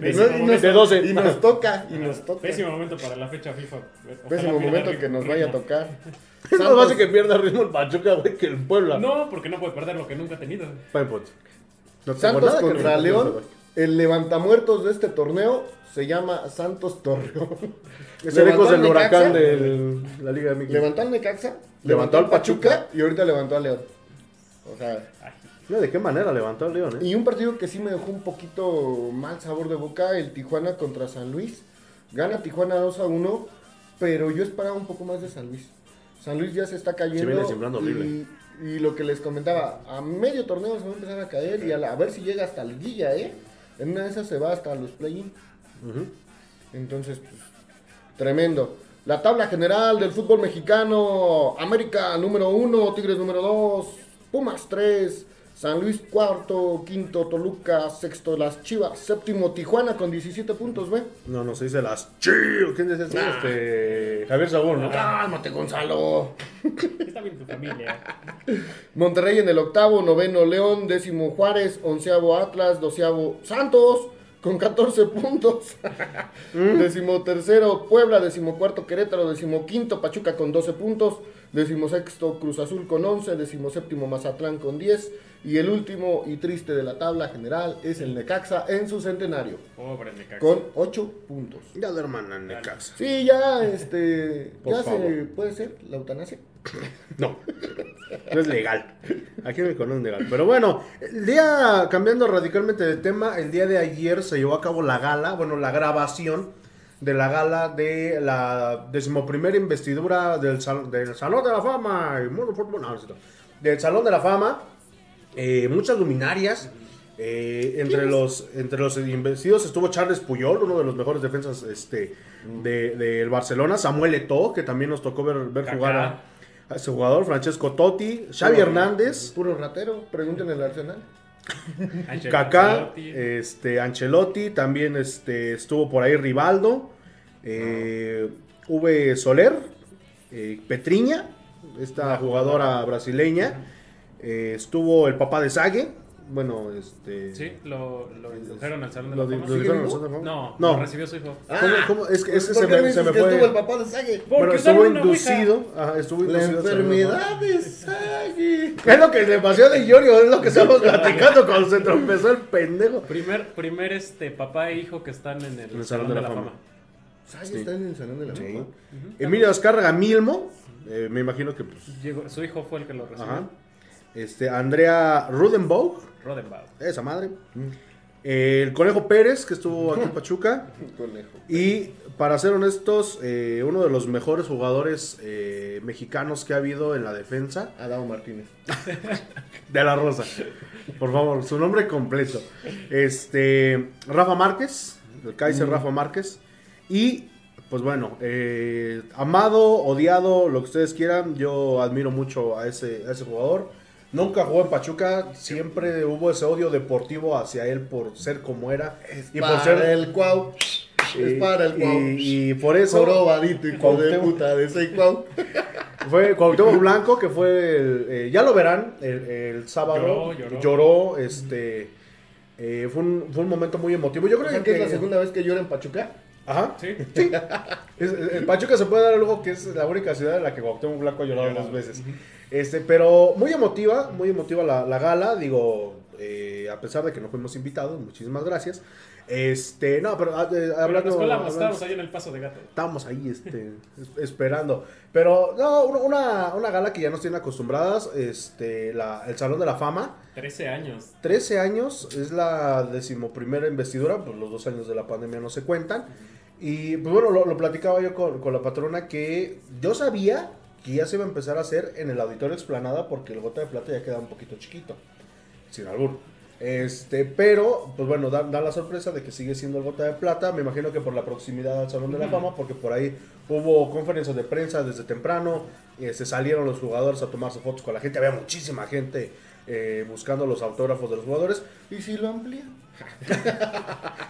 Speaker 3: Pésimo
Speaker 4: y, nos.
Speaker 2: De 12.
Speaker 4: y nos toca, y nos toca.
Speaker 3: Pésimo momento para la fecha FIFA. Ojalá
Speaker 4: Pésimo momento que nos vaya a tocar.
Speaker 2: Es más fácil que pierda ritmo el Pachuca, güey, que el Puebla.
Speaker 3: No, porque no puede perder lo que nunca ha tenido.
Speaker 2: Tengo
Speaker 4: Santos contra León. El levantamuertos de este torneo se llama Santos Torreón.
Speaker 2: Es el ecos del
Speaker 4: al
Speaker 2: huracán de la Liga de México.
Speaker 4: Levantó al Necaxa,
Speaker 2: Levantó al Pachuca.
Speaker 4: y ahorita levantó al León. O sea,
Speaker 2: Mira, ¿De qué manera levantó el León, eh?
Speaker 4: Y un partido que sí me dejó un poquito mal sabor de boca, el Tijuana contra San Luis. Gana Tijuana 2 a 1, pero yo esperaba un poco más de San Luis. San Luis ya se está cayendo.
Speaker 2: Se viene sembrando horrible.
Speaker 4: Y, y lo que les comentaba, a medio torneo se va a empezar a caer y a, la- a ver si llega hasta el Guilla, ¿eh? En una de esas se va hasta los play-in. Entonces, pues, tremendo. La tabla general del fútbol mexicano. América número 1, Tigres número 2, Pumas 3, San Luis cuarto, quinto Toluca, sexto las Chivas, séptimo Tijuana con 17 puntos, ¿ve?
Speaker 2: No, no se dice las chill. ¿Quién dice eso? Este. Javier Sabor, ¿no?
Speaker 4: Cálmate, Gonzalo.
Speaker 3: Está bien tu familia.
Speaker 4: Monterrey en el octavo, noveno León, décimo Juárez, onceavo Atlas, doceavo Santos con 14 puntos. décimo tercero Puebla, décimo cuarto Querétaro, décimo quinto Pachuca con 12 puntos, décimo sexto Cruz Azul con 11, décimo séptimo Mazatlán con 10 y el último y triste de la tabla general es el Necaxa en su centenario
Speaker 3: Pobre Necaxa.
Speaker 4: con 8 puntos.
Speaker 2: Ya de hermana en la casa.
Speaker 4: Sí, ya este
Speaker 2: Por
Speaker 4: ya se puede ser la eutanasia.
Speaker 2: No. No es legal. Aquí en México no es legal. Pero bueno, el día, cambiando radicalmente de tema, el día de ayer se llevó a cabo la gala, bueno, la grabación de la gala de la decimoprimera investidura del, sal- del Salón de la Fama. y Mundo Fútbol, no, no es cierto. Del Salón de la Fama. Eh, muchas luminarias. Eh, entre los entre los investidos estuvo Charles Puyol, uno de los mejores defensas este, de- del Barcelona. Samuel Eto'o, que también nos tocó ver, jugar a, a ese jugador. Francesco Totti, Xavi
Speaker 4: Puro-
Speaker 2: Hernández,
Speaker 4: Puro ratero, pregúntenle al Arsenal.
Speaker 2: Kaká, este, Ancelotti, también este, estuvo por ahí Rivaldo, eh, V. Soler, eh, Petriña, esta jugadora brasileña, eh, estuvo el papá de Sague, bueno, este...
Speaker 3: Sí, lo, lo indujeron al Salón de
Speaker 2: ¿Lo
Speaker 3: la Fama.
Speaker 2: lo
Speaker 3: Sí.
Speaker 2: dijeron al? Salón de la Fama?
Speaker 3: No,
Speaker 2: no.
Speaker 3: lo recibió su hijo.
Speaker 2: ¿Cómo, cómo? Es que ese
Speaker 4: ¿Por
Speaker 2: se me, se me
Speaker 4: que
Speaker 2: fue...
Speaker 4: estuvo el papá de?
Speaker 3: Porque
Speaker 2: Bueno, estuvo inducido, ajá, estuvo
Speaker 4: La
Speaker 2: inducido de la
Speaker 4: enfermedad de Sague.
Speaker 2: Es lo que le pasó a Di Giorgio, es lo que estamos platicando cuando se tropezó el pendejo.
Speaker 3: Primer, primer este, papá e hijo que están en el,
Speaker 2: el
Speaker 3: Salón, de la, Fama.
Speaker 4: Sague
Speaker 2: Sí.
Speaker 4: está en el salón de la
Speaker 2: Sí.
Speaker 4: fama.
Speaker 2: Emilio Azcárraga Milmo, eh, me imagino que pues,
Speaker 3: Llegó- su hijo fue el que lo recibió.
Speaker 2: Ajá. Este, Andrea Rudenbaugh,
Speaker 3: Rodenbach.
Speaker 2: esa madre. Eh, el Conejo Pérez, que estuvo aquí en Pachuca.
Speaker 4: Conejo.
Speaker 2: Y para ser honestos, eh, uno de los mejores jugadores eh, mexicanos que ha habido en la defensa.
Speaker 4: Adao Martínez.
Speaker 2: De la Rosa. Por favor, su nombre completo. Este, Rafa Márquez, el Kaiser Rafa Márquez. Y, pues bueno, eh, amado, odiado, lo que ustedes quieran. Yo admiro mucho a ese, a ese jugador. Nunca jugó en Pachuca, siempre hubo ese odio deportivo hacia él por ser como era. y por
Speaker 4: para
Speaker 2: ser.
Speaker 4: el cuau. Es para el cuau.
Speaker 2: y, y por eso.
Speaker 4: Jorobadito, hijo de puta, de ese cuau.
Speaker 2: Fue Cuauhtémoc Blanco, que fue, el, eh, ya lo verán, el, el sábado.
Speaker 3: Lloró, lloró.
Speaker 2: Lloró, este, eh, fue, un, fue un momento muy emotivo. Yo
Speaker 4: O
Speaker 2: creo
Speaker 4: sea,
Speaker 2: que,
Speaker 4: que es la segunda vez que llora en Pachuca.
Speaker 2: Ajá.
Speaker 3: Sí.
Speaker 2: Es- el Pachuca se puede dar el lujo que es la única ciudad en la que Cuauhtémoc Blanco ha llorado
Speaker 3: Llorado.
Speaker 2: dos veces. Este, pero muy emotiva, muy emotiva la, la gala. Digo, eh, a pesar de que no fuimos invitados, muchísimas gracias. Este, no, pero ah, eh,
Speaker 3: Pero
Speaker 2: hablando,
Speaker 3: nos colamos,
Speaker 2: hablando-
Speaker 3: estábamos ahí en el paso de gato.
Speaker 2: estábamos ahí este, es- esperando. Pero no, una, una gala que ya nos tienen acostumbradas, este, la, el Salón de la Fama.
Speaker 3: 13 años.
Speaker 2: 13 años, es la decimoprimera investidura, pues los dos años de la pandemia no se cuentan. Y pues bueno, lo, lo platicaba yo con, con la patrona que yo sabía que ya se iba a empezar a hacer en el auditorio explanada porque el gota de plata ya queda un poquito chiquito, sin albur. Este, pero, pues bueno, da, da la sorpresa de que sigue siendo el gota de plata. Me imagino que por la proximidad al Salón de la. Fama, porque por ahí hubo conferencias de prensa desde temprano. eh, se salieron los jugadores a tomarse fotos con la gente. Había muchísima gente eh, buscando los autógrafos de los jugadores.
Speaker 4: ¿Y si lo amplía?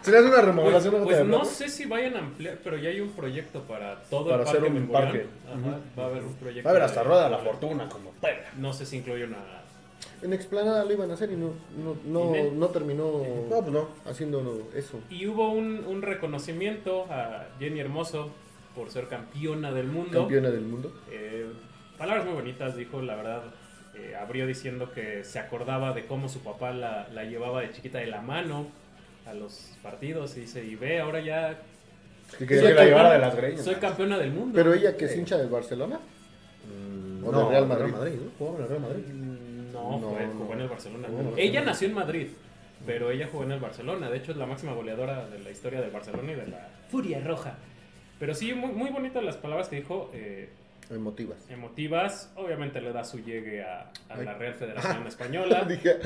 Speaker 2: Se le hace una
Speaker 3: Pues,
Speaker 2: remodelación
Speaker 3: pues
Speaker 2: de
Speaker 3: no sé si vayan a ampliar, pero ya hay un proyecto para todo
Speaker 2: Para
Speaker 3: el
Speaker 2: hacer
Speaker 3: parque
Speaker 2: un
Speaker 3: Memorial.
Speaker 2: parque.
Speaker 3: Ajá, Va a haber un proyecto.
Speaker 2: Va a haber hasta
Speaker 3: de-
Speaker 2: rueda de la fortuna como perra.
Speaker 3: No sé si incluye una.
Speaker 4: En Explanada lo iban a hacer y no, no, no,
Speaker 3: ¿Y
Speaker 4: no terminó
Speaker 2: No, pues no.
Speaker 4: haciendo eso.
Speaker 3: Y hubo un, un reconocimiento a Jenny Hermoso por ser campeona del mundo.
Speaker 4: Campeona del mundo.
Speaker 3: Eh, palabras muy bonitas, dijo, la verdad. eh, abrió diciendo que se acordaba de cómo su papá la, la llevaba de chiquita de la mano a los partidos. Y dice, y ve, ahora ya
Speaker 2: que,
Speaker 3: soy
Speaker 2: que la llevara
Speaker 3: campeona-
Speaker 2: de las greñas.
Speaker 3: soy campeona del mundo.
Speaker 4: Pero ella que es hincha del Barcelona.
Speaker 2: Mm,
Speaker 4: O
Speaker 2: no,
Speaker 4: del Real Madrid.
Speaker 2: ¿no? Jugaba en el Real Madrid.
Speaker 3: No,
Speaker 4: No,
Speaker 3: fue- jugó en el Barcelona. Ella nació en Madrid, pero ella jugó en el Barcelona. De hecho, es la máxima goleadora de la historia del Barcelona y de la Furia Roja. Pero sí, muy, muy bonitas las palabras que dijo, eh,
Speaker 4: Emotivas.
Speaker 3: emotivas. Obviamente le da su llegue a, a la. Real Federación Española.
Speaker 4: Dije,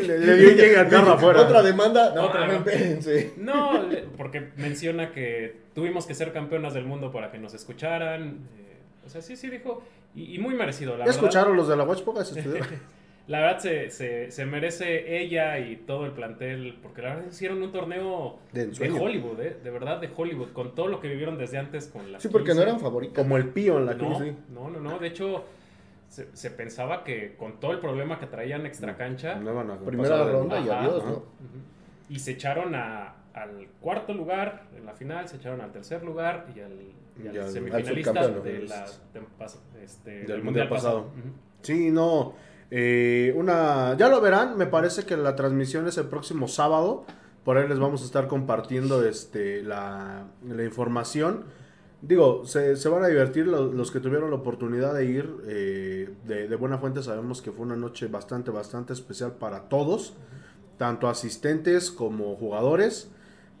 Speaker 2: Le, le dio llega al carro afuera.
Speaker 4: Otra demanda. No,
Speaker 3: Otra
Speaker 4: no.
Speaker 3: No, le- porque menciona que tuvimos que ser campeonas del mundo para que nos escucharan. eh, o sea, sí, sí dijo. Y, y muy merecido, la
Speaker 2: ¿Ya
Speaker 3: verdad.
Speaker 2: escucharon los de la Watch Pocas?
Speaker 3: La verdad se, se, se merece ella y todo el plantel, porque la verdad hicieron un torneo
Speaker 2: De.
Speaker 3: Hollywood, ¿eh? de verdad de Hollywood, con todo lo que vivieron desde antes con la
Speaker 4: Sí, porque no eran favoritas.
Speaker 2: Como el pío en la
Speaker 3: no,
Speaker 2: cruz. sí.
Speaker 3: no, no, no, de hecho se, se pensaba que con todo el problema que traían extra cancha
Speaker 2: No
Speaker 4: Primera ronda y adiós. ¿no?
Speaker 3: Y se echaron a- al cuarto lugar en la final, se echaron al tercer lugar y al, y al
Speaker 2: Y al- al
Speaker 3: semifinalista de la, este,
Speaker 2: Del
Speaker 3: del
Speaker 2: mundial
Speaker 3: mundial
Speaker 2: pasado. Sí, no. Eh, una, ya lo verán, me parece que la transmisión es el próximo sábado. Por ahí les vamos a estar compartiendo este, la, la información. Digo, se, se van a divertir lo- los, que tuvieron la oportunidad de ir eh, de, de buena fuente. Sabemos que fue una noche bastante, bastante especial para todos, tanto asistentes como jugadores.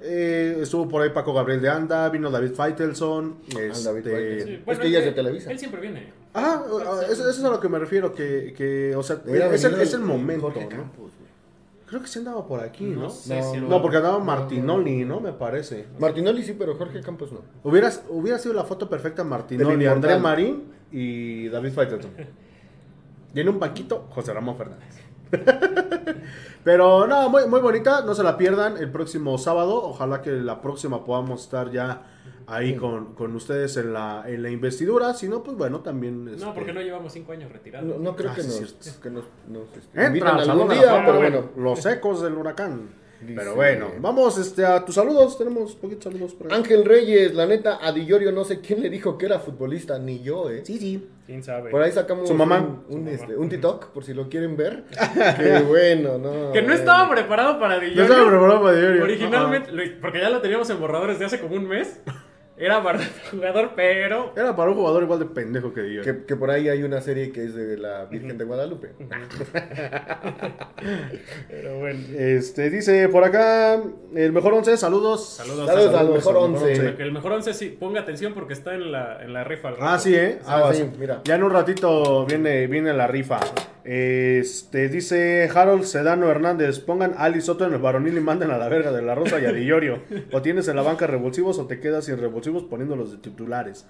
Speaker 2: Eh, estuvo por ahí Paco Gabriel de Anda, vino David Faitelson.
Speaker 4: Ah, David
Speaker 2: este.
Speaker 3: Sí,
Speaker 4: que ella es de Televisa.
Speaker 3: Él siempre viene.
Speaker 2: Ajá, eso, eso es a lo que me refiero, que, que o sea, es el,
Speaker 4: venido
Speaker 2: es el momento,
Speaker 4: Jorge
Speaker 2: ¿no?
Speaker 4: Campos.
Speaker 2: Creo que sí andaba por aquí, ¿no?
Speaker 3: No sé
Speaker 4: No,
Speaker 3: si
Speaker 4: no.
Speaker 2: No, porque andaba Martinoli, ¿no? Me parece.
Speaker 4: Martinoli sí, pero Jorge Campos no.
Speaker 2: Hubiera, hubiera sido la foto perfecta Martinoli,
Speaker 4: inmortal.
Speaker 2: Marín y David Faitelson. y en un banquito, José Ramón Fernández. Pero no, muy, muy bonita, no se la pierdan el próximo sábado. Ojalá que la próxima podamos estar ya ahí con, con ustedes en la, en la investidura. Si no, pues bueno, también.
Speaker 3: No,
Speaker 2: este,
Speaker 3: porque no llevamos cinco años retirados.
Speaker 4: No, no creo
Speaker 2: Ah,
Speaker 4: que nos,
Speaker 2: cierto.
Speaker 4: que nos, nos, este,
Speaker 2: Entra al Salón
Speaker 4: algún
Speaker 2: de la
Speaker 4: día,
Speaker 2: Fama,
Speaker 4: pero bueno.
Speaker 2: Los ecos del huracán.
Speaker 4: Dice-
Speaker 2: Pero bueno, vamos este, a tus saludos. Tenemos poquitos saludos por ahí.
Speaker 4: Ángel Reyes, la neta, a Di Llorio no sé quién le dijo que era futbolista, ni yo, ¿eh?
Speaker 2: Sí, sí.
Speaker 3: ¿Quién sabe?
Speaker 4: Por ahí sacamos
Speaker 2: Su mamá.
Speaker 4: un, un,
Speaker 3: Su mamá.
Speaker 4: este, un TikTok, por si lo quieren ver. que bueno, no.
Speaker 3: Que no estaba preparado para Di
Speaker 2: No estaba preparado para diario.
Speaker 3: Originalmente, lo- porque ya lo teníamos en borradores de hace como un mes. Era para jugador, pero.
Speaker 2: Era para un jugador igual de pendejo que yo.
Speaker 4: Que, que por ahí hay una serie que es de la Virgen de Guadalupe.
Speaker 3: Pero bueno.
Speaker 2: Este, dice por acá, el mejor 11, saludos.
Speaker 3: Saludos,
Speaker 4: Saludos
Speaker 3: a
Speaker 4: al mejor
Speaker 2: al
Speaker 4: once.
Speaker 2: once.
Speaker 3: Que el mejor 11 sí, ponga atención porque está en la, en la rifa.
Speaker 2: Ah, sí, ¿eh?
Speaker 4: Ah,
Speaker 2: Aguas.
Speaker 4: sí, mira.
Speaker 2: Ya en un ratito viene, viene la rifa. Este, dice Harold Sedano Hernández, pongan a Ali Soto en el varonil y manden a la verga de la Rosa y a Di Llorio. o tienes en la banca revulsivos o te quedas sin revulsivos poniéndolos de titulares.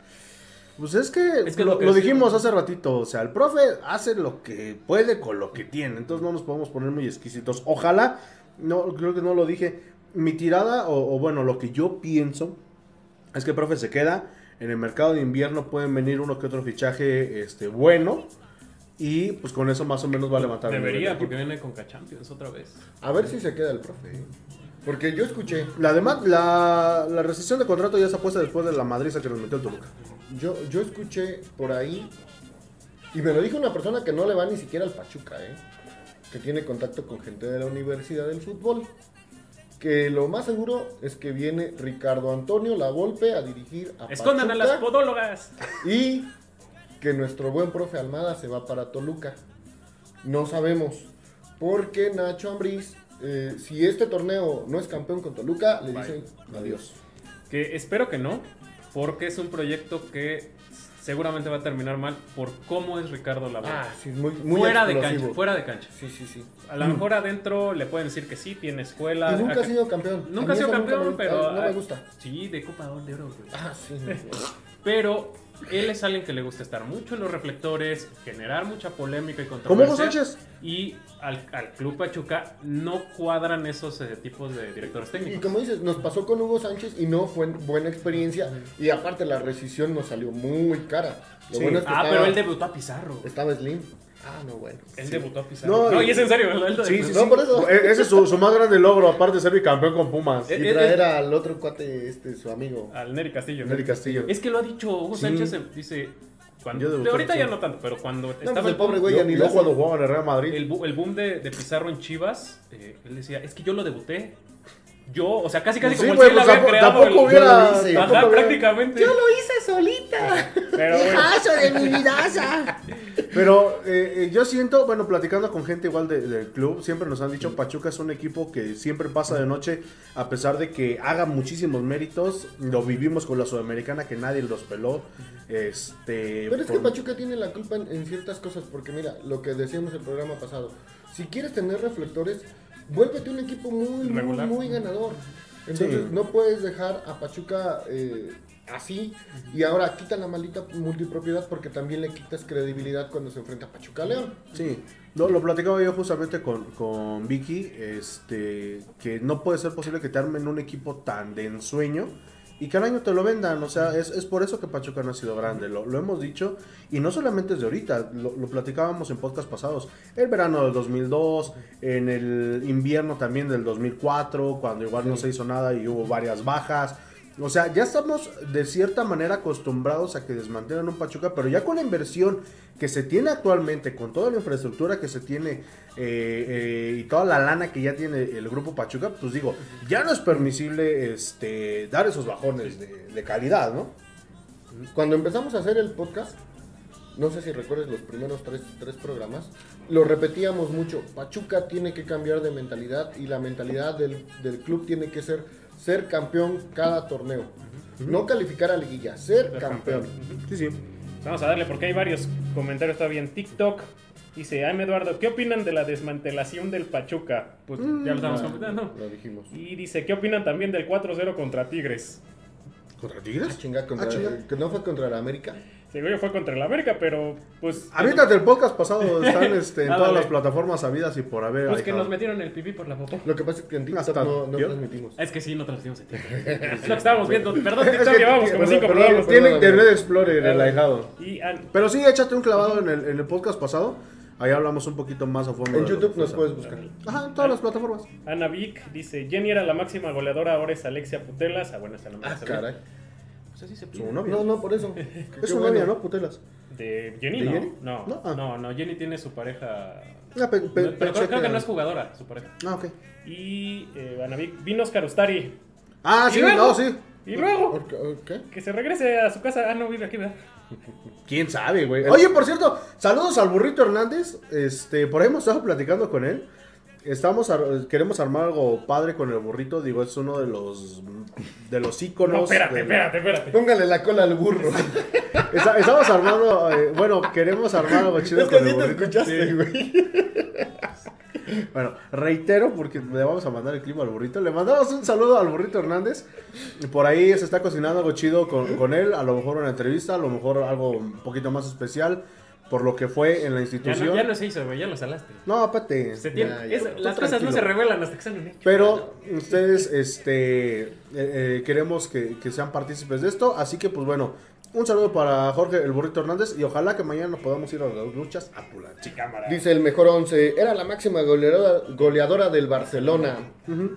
Speaker 2: Pues es que,
Speaker 3: Es que
Speaker 2: lo,
Speaker 3: lo que
Speaker 2: lo
Speaker 3: decía-
Speaker 2: dijimos hace ratito, o sea, el profe hace lo que puede con lo que tiene, entonces no nos podemos poner muy exquisitos. Ojalá, no, creo que no lo dije, mi tirada, o, o bueno, lo que yo pienso, es que el profe se queda, en el mercado de invierno pueden venir uno que otro fichaje este, bueno, y pues con eso más o menos va a levantar
Speaker 3: Debería, porque viene con Champions otra vez.
Speaker 4: A ver si se queda el profe. Porque yo escuché,
Speaker 2: La, dema- la, la rescisión de contrato ya está puesta después de la madriza que nos metió el Toluca.
Speaker 4: yo, yo escuché por ahí, y me lo dijo una persona que no le va ni siquiera al Pachuca, ¿eh? que tiene contacto con gente de la Universidad del Fútbol, que lo más seguro es que viene Ricardo Antonio La Volpe a dirigir a
Speaker 3: Escondan a las podólogas.
Speaker 4: y que nuestro buen profe Almada se va para Toluca. No sabemos, porque Nacho Ambriz, eh, si este torneo no es campeón con Toluca, le
Speaker 3: Bye.
Speaker 4: dicen adiós.
Speaker 3: Que espero que no, porque es un proyecto que seguramente va a terminar mal por cómo es Ricardo Lavolpe.
Speaker 4: Ah, sí, muy, muy
Speaker 3: fuera de cancha, fuera de cancha.
Speaker 4: Sí, sí, sí.
Speaker 3: A lo mejor adentro le pueden decir que sí, tiene escuela.
Speaker 4: Y nunca ha sido campeón.
Speaker 3: Nunca ha sido
Speaker 4: nunca
Speaker 3: campeón,
Speaker 4: me-
Speaker 3: pero.
Speaker 4: No me gusta.
Speaker 3: Sí, de Copa de Oro.
Speaker 4: Ah, sí.
Speaker 3: Pero él es alguien que le gusta estar mucho en los reflectores, generar mucha polémica y
Speaker 2: Como
Speaker 3: controversia.
Speaker 2: Hugo Sánchez.
Speaker 3: Y al, al Club Pachuca no cuadran esos eh, tipos de directores
Speaker 4: Y
Speaker 3: técnicos.
Speaker 4: como dices, nos pasó con Hugo Sánchez y no fue buena experiencia. Y aparte la rescisión nos salió muy cara. Lo
Speaker 2: Sí.
Speaker 4: bueno es que
Speaker 3: Ah,
Speaker 4: estaba,
Speaker 3: pero él debutó a Pizarro.
Speaker 4: estaba Slim. Ah, no, bueno.
Speaker 3: Él
Speaker 4: Sí.
Speaker 3: debutó a Pizarro.
Speaker 2: No,
Speaker 3: No,
Speaker 2: y-
Speaker 3: y es en serio. lo
Speaker 2: Sí, sí,
Speaker 4: No,
Speaker 2: sí.
Speaker 4: por eso.
Speaker 2: E- Ese es su, su más grande logro, aparte de ser bicampeón con Pumas.
Speaker 3: Eh,
Speaker 4: Y
Speaker 3: eh,
Speaker 4: traer al otro cuate, este, su amigo.
Speaker 3: Al Neri Castillo.
Speaker 2: Neri Castillo.
Speaker 3: Es que lo ha dicho Hugo
Speaker 2: Sí.
Speaker 3: Sánchez, eh, dice... Cuando,
Speaker 2: Yo debuté
Speaker 3: ahorita ya no tanto, pero cuando
Speaker 4: pues
Speaker 3: estaba
Speaker 4: el pobre güey ya ni lo
Speaker 2: cuando jugaba en el Real Madrid.
Speaker 3: el boom de, de Pizarro en Chivas, eh, él decía, es que yo lo debuté. Yo, o sea, casi casi
Speaker 2: Sí,
Speaker 3: como si él
Speaker 2: pues
Speaker 3: había creado
Speaker 2: tampoco
Speaker 3: el-
Speaker 2: hubiera.
Speaker 4: Yo lo hice.
Speaker 3: Ajá,
Speaker 2: tampoco hubiera-
Speaker 3: prácticamente.
Speaker 4: hice solita!
Speaker 3: Pero bueno,
Speaker 4: de mi vidaza!
Speaker 2: Pero eh, eh, yo siento, bueno, platicando con gente igual de- del club, siempre nos han dicho Pachuca es un equipo que siempre pasa de noche, a pesar de que haga muchísimos méritos. Lo vivimos con la Sudamericana que nadie los peló. Este,
Speaker 4: Pero es que Pachuca tiene la culpa en, en ciertas cosas, porque mira, lo que decíamos el programa pasado, si quieres tener reflectores, vuélvete un equipo muy, muy,
Speaker 3: Regular.
Speaker 4: muy ganador. Entonces
Speaker 2: Sí.
Speaker 4: no puedes dejar a Pachuca eh, así y ahora quita la maldita multipropiedad porque también le quitas credibilidad cuando se enfrenta a Pachuca León.
Speaker 2: Sí, lo, lo platicaba yo justamente con, con Vicky, este, que no puede ser posible que te armen un equipo tan de ensueño y al año te lo vendan, o sea, es, es por eso que Pachuca no ha sido grande, lo, lo hemos dicho, y no solamente desde ahorita, lo, lo platicábamos en podcast pasados, el verano del 2002, en el invierno también del 2004, cuando igual no se hizo nada y hubo varias bajas, o sea, ya estamos de cierta manera acostumbrados a que desmantelan un Pachuca, pero ya con la inversión que se tiene actualmente, con toda la infraestructura que se tiene eh, eh, y toda la lana que ya tiene el grupo Pachuca, pues digo, ya no es permisible este, dar esos bajones de, de calidad, ¿no?
Speaker 4: Cuando empezamos a hacer el podcast, no sé si recuerdes los primeros tres, tres programas, lo repetíamos mucho, Pachuca tiene que cambiar de mentalidad y la mentalidad del, del club tiene que ser ser campeón cada torneo. No calificar a liguilla, ser
Speaker 3: Ser
Speaker 4: campeón.
Speaker 3: campeón.
Speaker 2: Sí, sí.
Speaker 3: Vamos a darle porque hay varios comentarios todavía en TikTok. Dice, Aime Eduardo, ¿qué opinan de la desmantelación del Pachuca? Pues ya lo estamos
Speaker 4: Ya,
Speaker 3: comentando.
Speaker 4: Lo dijimos.
Speaker 3: Y dice, ¿qué opinan también del 4-0 contra Tigres?
Speaker 2: ¿Contra
Speaker 4: Ah,
Speaker 2: Tigres?
Speaker 4: chinga, contra-
Speaker 2: Ah, chinga.
Speaker 4: que no fue contra el América.
Speaker 3: Seguro fue contra el América, pero pues...
Speaker 2: Aviéntate el podcast pasado, están este, en todas las plataformas sabidas y por haber.
Speaker 3: Pues
Speaker 2: ahí,
Speaker 3: que nos metieron el pipí por la popó.
Speaker 4: Lo que pasa es que en TikTok no, no transmitimos.
Speaker 3: Es que sí, no transmitimos en TikTok. Es lo que estábamos viendo. Perdón,
Speaker 2: Es
Speaker 3: TikTok,
Speaker 2: que-
Speaker 3: llevamos como cinco programas.
Speaker 2: Tiene Internet. Explorer, el ahijado.
Speaker 3: Ah,
Speaker 2: Pero sí, échate un clavado en el, en el podcast pasado. Ahí hablamos un poquito más a fondo.
Speaker 4: En YouTube nos puedes
Speaker 2: esa-
Speaker 4: buscar.
Speaker 2: Ajá, en todas las plataformas.
Speaker 3: Ana Vic dice, Jenny era la máxima goleadora, ahora es Alexia Putelas. Ah, bueno, esta no me
Speaker 4: Ah, caray.
Speaker 3: Así se
Speaker 2: Su
Speaker 3: pide.
Speaker 2: novia.
Speaker 4: No, no, por eso.
Speaker 2: Es su
Speaker 4: bueno.
Speaker 2: novia, ¿no? Putelas.
Speaker 3: ¿De Jenny?
Speaker 2: ¿De
Speaker 3: no.
Speaker 2: Jenny?
Speaker 3: No,
Speaker 2: No, ah.
Speaker 3: Jenny tiene su pareja...
Speaker 2: Ah, pe- pe-
Speaker 3: No, pero creo, que no es jugadora, su pareja.
Speaker 2: Ah, ok.
Speaker 3: Y eh, vino Oscar Ustari.
Speaker 2: Ah,
Speaker 3: ¿Y
Speaker 2: sí,
Speaker 3: luego?
Speaker 2: no, sí.
Speaker 3: Y luego,
Speaker 4: ¿Por qué? ¿Qué?
Speaker 3: que se regrese a su casa. Ah, no, vive aquí, ¿verdad?
Speaker 2: ¿Quién sabe, güey? Oye, por cierto, saludos al burrito Hernández. Este, por ahí hemos estado platicando con él. Estamos ar- queremos armar algo padre con el burrito. Digo, es uno de los de los íconos.
Speaker 3: No, espérate,
Speaker 2: del-
Speaker 3: espérate, espérate.
Speaker 4: Póngale la cola al burro.
Speaker 2: Está- estamos armando, eh, bueno, queremos armar algo chido
Speaker 4: es que
Speaker 2: con el burrito.
Speaker 4: escuchaste, güey.
Speaker 2: Bueno, reitero porque le vamos a mandar el clima al burrito. Le mandamos un saludo al burrito Hernández. Por ahí se está cocinando algo chido con, con él. A lo mejor una entrevista, a lo mejor algo un poquito más especial. Por lo que fue en la
Speaker 3: Ya
Speaker 2: institución.
Speaker 3: no, ya no se hizo, güey, ya lo salaste.
Speaker 2: No, aparte.
Speaker 3: Se tiene,
Speaker 4: Ya, ya,
Speaker 3: es-
Speaker 4: tú
Speaker 3: las cosas no se revelan hasta que salen hechas.
Speaker 2: Pero ustedes, este, eh, eh, queremos que, que sean partícipes de esto. Así que, pues bueno, un saludo para Jorge el Burrito Hernández. Y ojalá que mañana podamos ir a las luchas a Pulanchi.
Speaker 3: Cámara.
Speaker 4: Dice el mejor 11. Era la máxima goleadora, goleadora del Barcelona.
Speaker 3: Pero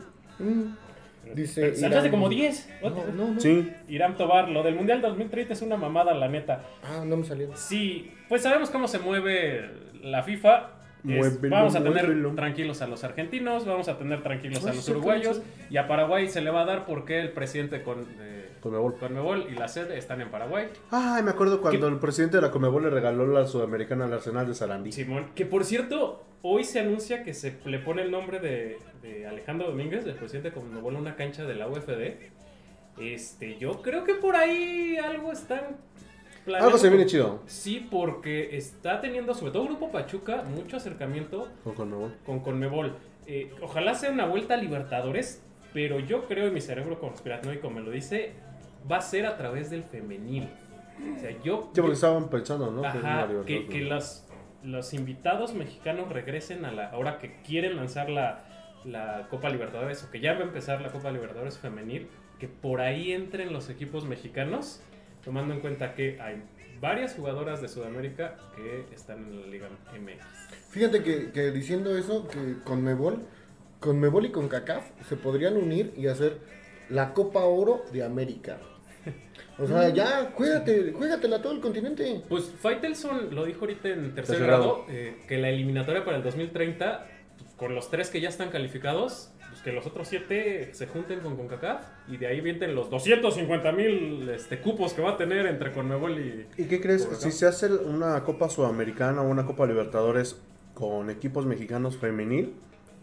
Speaker 3: saltaste
Speaker 4: Irán-
Speaker 3: como 10.
Speaker 4: No, no, no.
Speaker 2: Sí.
Speaker 3: Irán Tobar, lo del Mundial 2030 es una mamada, la neta.
Speaker 4: Ah, no me salió.
Speaker 3: Sí, pues sabemos cómo se mueve la FIFA. Es, vamos a tener
Speaker 2: muévelo.
Speaker 3: tranquilos a los argentinos, vamos a tener tranquilos a
Speaker 4: Ah,
Speaker 3: los uruguayos y a Paraguay se le va a dar porque el presidente con, de
Speaker 2: Conmebol.
Speaker 3: Conmebol y la sede están en Paraguay.
Speaker 2: Ay, me acuerdo cuando el presidente de la Comebol le regaló la sudamericana al Arsenal de Sarandí.
Speaker 3: Simón, que por cierto, hoy se anuncia que se le pone el nombre de, de Alejandro Domínguez, del presidente de Conmebol, a una cancha de la UFD. Este, yo creo que por ahí algo están planeando.
Speaker 2: Algo se viene chido
Speaker 3: Sí, porque está teniendo, sobre todo Grupo Pachuca, mucho acercamiento
Speaker 2: con Conmebol.
Speaker 3: con Conmebol. Eh, ojalá sea una vuelta a Libertadores, pero yo creo, y mi cerebro conspiranoico me lo dice, va a ser a través del femenil. O sea, yo...
Speaker 2: Sí, porque estaban pensando, ¿no?
Speaker 3: Ajá, que, que los, los invitados mexicanos regresen a la... Ahora que quieren lanzar la, la Copa Libertadores, o que ya va a empezar la Copa Libertadores femenil, que por ahí entren los equipos mexicanos, tomando en cuenta que hay varias jugadoras de Sudamérica que están en la Liga MX.
Speaker 4: Fíjate que, que diciendo eso, que con Mebol, con Mebol y con CACAF se podrían unir y hacer la Copa Oro de América. O sea, ya, juégate, juégatela a todo el continente.
Speaker 3: Pues Faitelson lo dijo ahorita en tercer
Speaker 2: Tercer
Speaker 3: grado,
Speaker 2: grado.
Speaker 3: eh, que la eliminatoria para el 2030, pues, con los tres que ya están calificados, pues que los otros siete se junten con CONCACAF y de ahí vienten los 250 mil este, cupos que va a tener entre Conmebol y...
Speaker 2: ¿Y qué crees? Si se hace una Copa Sudamericana o una Copa Libertadores con equipos mexicanos femenil,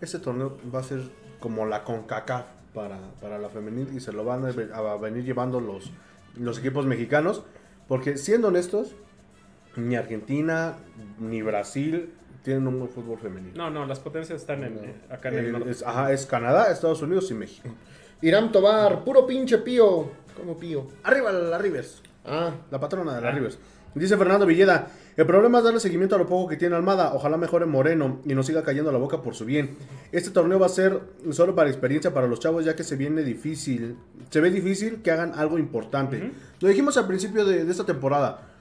Speaker 2: ese torneo va a ser como la CONCACAF para, para la femenil y se lo van a venir llevando los, los equipos mexicanos. Porque siendo honestos, ni Argentina ni Brasil tienen un buen fútbol femenil.
Speaker 3: No, no, las potencias están en, eh, acá en el
Speaker 2: Eh,
Speaker 3: norte.
Speaker 2: es, ajá, es Canadá, Estados Unidos y México.
Speaker 4: Irán Tobar, puro pinche pío. ¿Cómo pío?
Speaker 2: Arriba la Rivers.
Speaker 4: Ah,
Speaker 2: La patrona de la
Speaker 3: Ah.
Speaker 2: Rivers. Dice Fernando Villeda, el problema es darle seguimiento a lo poco que tiene Almada. Ojalá mejore Moreno y no siga cayendo la boca por su bien. Este torneo va a ser solo para experiencia para los chavos ya que se viene difícil. Se ve difícil que hagan algo importante. Lo dijimos al principio de, de esta temporada.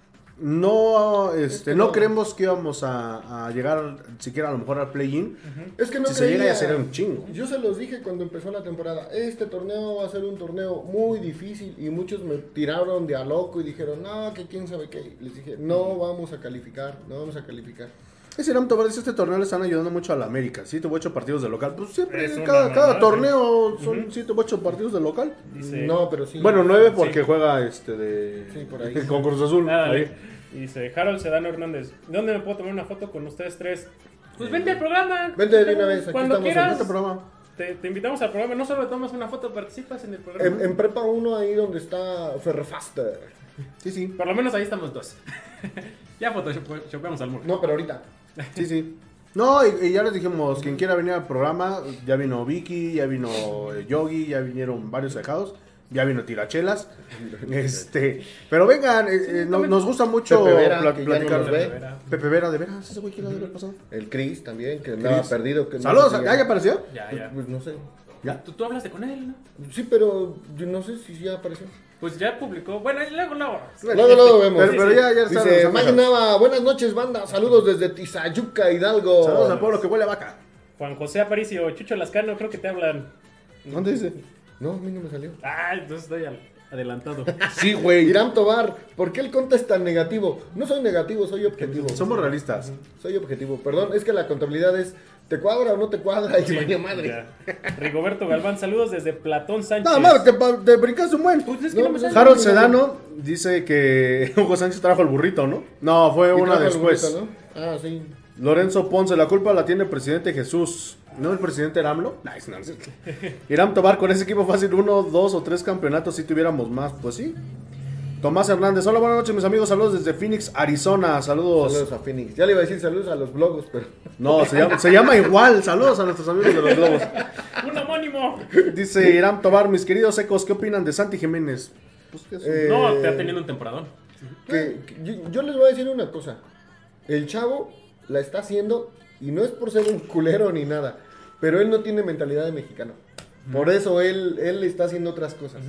Speaker 2: No, este, no creemos que íbamos a, a llegar siquiera a lo mejor al play-in.
Speaker 4: es que no
Speaker 2: Si se llega ya sería un chingo.
Speaker 4: Yo se los dije cuando empezó la temporada. Este torneo va a ser un torneo muy difícil. Y muchos me tiraron de a loco y dijeron, no, que quién sabe qué. Les dije, no vamos a calificar, no vamos a calificar.
Speaker 2: Ese Irán Tobar dice, este torneo le están ayudando mucho a la América. 7 u 8 partidos de local. Pues siempre,
Speaker 3: Es
Speaker 2: cada, cada torneo
Speaker 3: sí.
Speaker 2: son
Speaker 3: Ujú.
Speaker 2: 7 u 8 partidos de local.
Speaker 3: Dice,
Speaker 4: No, pero sí.
Speaker 2: Bueno, 9 porque
Speaker 3: Sí.
Speaker 2: juega este de...
Speaker 4: Sí, por ahí.
Speaker 2: Con Cruz Azul.
Speaker 3: Nada,
Speaker 2: ahí.
Speaker 3: Le- Dice Harold Sedano Hernández, ¿dónde me puedo tomar una foto con ustedes tres? Pues vente al programa.
Speaker 4: Vente de una vez, aquí
Speaker 3: Cuando
Speaker 4: estamos en
Speaker 3: quieras.
Speaker 2: Este programa.
Speaker 3: Te, te invitamos al programa, no solo tomas una foto, participas en el programa.
Speaker 4: En, en prepa 1 ahí donde está Ferrefaster.
Speaker 2: Sí, sí.
Speaker 3: Por lo menos ahí estamos dos. ya photoshopeamos al muro.
Speaker 4: No, pero ahorita.
Speaker 2: Sí, sí. No, y, y ya les dijimos, quien quiera venir al programa, ya vino Vicky, ya vino eh, Yogi, ya vinieron varios dejados, ya vino Tirachelas. este, pero vengan, eh, eh, no- nos gusta mucho
Speaker 4: Pepe Vera,
Speaker 2: pla-
Speaker 4: que ya
Speaker 2: platicar.
Speaker 4: no nos ve.
Speaker 3: Pepe Vera.
Speaker 2: De veras, ese güey de haber pasado.
Speaker 4: El Chris también, que andaba
Speaker 2: Chris.
Speaker 4: perdido. Que no
Speaker 2: Saludos, ¿ya, ya apareció?
Speaker 3: Ya,
Speaker 4: Pues,
Speaker 3: ya.
Speaker 4: pues no sé.
Speaker 2: Ya.
Speaker 3: Tú, tú hablaste con él, ¿no?
Speaker 4: Sí, pero yo no sé si ya apareció.
Speaker 3: Pues ya publicó. Bueno, y luego, luego.
Speaker 4: Luego, luego vemos.
Speaker 2: Pero,
Speaker 3: Sí,
Speaker 2: pero
Speaker 3: sí.
Speaker 2: ya, ya está.
Speaker 4: Dice Mike Nava, buenas noches, banda. Saludos desde Tizayuca, Hidalgo.
Speaker 2: Saludos al pueblo que huele a vaca.
Speaker 3: Juan José Aparicio, Chucho Lascano, creo que te hablan.
Speaker 2: ¿Dónde dice?
Speaker 4: No, a mí no me salió.
Speaker 3: Ah, entonces estoy al- adelantado.
Speaker 2: Sí, güey.
Speaker 4: Irán Tobar, ¿por qué el conta es tan negativo? No soy negativo, soy objetivo.
Speaker 2: Somos realistas.
Speaker 4: Soy objetivo. Perdón, es que la contabilidad es ¿te cuadra o no te cuadra? Y
Speaker 3: Sí,
Speaker 4: vaya madre.
Speaker 3: ya. Rigoberto Galván, saludos desde Platón Sánchez.
Speaker 2: Nada más, te, pa- te brincaste un buen.
Speaker 3: Pues es que
Speaker 4: No,
Speaker 3: no, me
Speaker 4: pues
Speaker 3: sale.
Speaker 2: Harold Sedano dice que Hugo Sánchez trajo el burrito, ¿no? No, fue
Speaker 4: Y
Speaker 2: una
Speaker 4: trajo
Speaker 2: después.
Speaker 4: burrito, ¿no? Ah, sí.
Speaker 2: Lorenzo Ponce, la culpa la tiene el presidente Jesús. ¿No el presidente era AMLO? Nice, no. Irán Tobar con ese equipo fácil, uno, dos o tres campeonatos si tuviéramos más. Pues sí. Tomás Hernández, hola, buenas noches mis amigos, saludos desde Phoenix, Arizona, saludos.
Speaker 4: Saludos a Phoenix. Ya le iba a decir saludos a los blogos, pero.
Speaker 2: No, se llama, se llama igual, saludos a nuestros amigos de los globos.
Speaker 3: Un homónimo.
Speaker 2: Dice Irán Tobar, mis queridos ecos, ¿qué opinan de Santi Jiménez? Pues que es un-
Speaker 4: Eh,
Speaker 3: No, te ha tenido un temporadón.
Speaker 4: que- que yo, yo les voy a decir una cosa. El chavo la está haciendo y no es por ser un culero ni nada, pero él no tiene mentalidad de mexicano. Por eso él, él está haciendo otras cosas.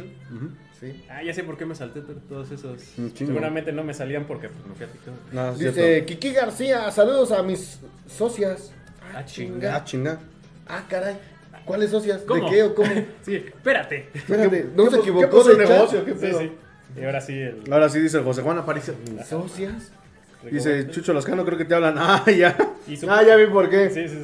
Speaker 4: Sí.
Speaker 3: Ah, ya sé por qué me salté to- todos esos. Seguramente no me salían porque pues, no fui a TikTok.
Speaker 2: No,
Speaker 4: Dice
Speaker 2: cierto.
Speaker 4: Kiki García, saludos a mis socias.
Speaker 3: Ah,
Speaker 2: Ah,
Speaker 3: chinga.
Speaker 2: chinga.
Speaker 4: Ah, caray. ¿Cuáles socias?
Speaker 3: ¿Cómo?
Speaker 4: ¿De qué o cómo?
Speaker 3: Sí, espérate.
Speaker 4: Espérate, no se
Speaker 2: ¿Qué-
Speaker 4: equivocó de
Speaker 2: negocio? ¿Qué
Speaker 3: Sí, sí. Y ahora sí el...
Speaker 2: Ahora sí dice José Juan Aparicio.
Speaker 4: ¿Socias?
Speaker 2: Dice Chucho Lascano, creo que te hablan. Ah, ya. Ah, ya vi por qué.
Speaker 3: Sí, sí,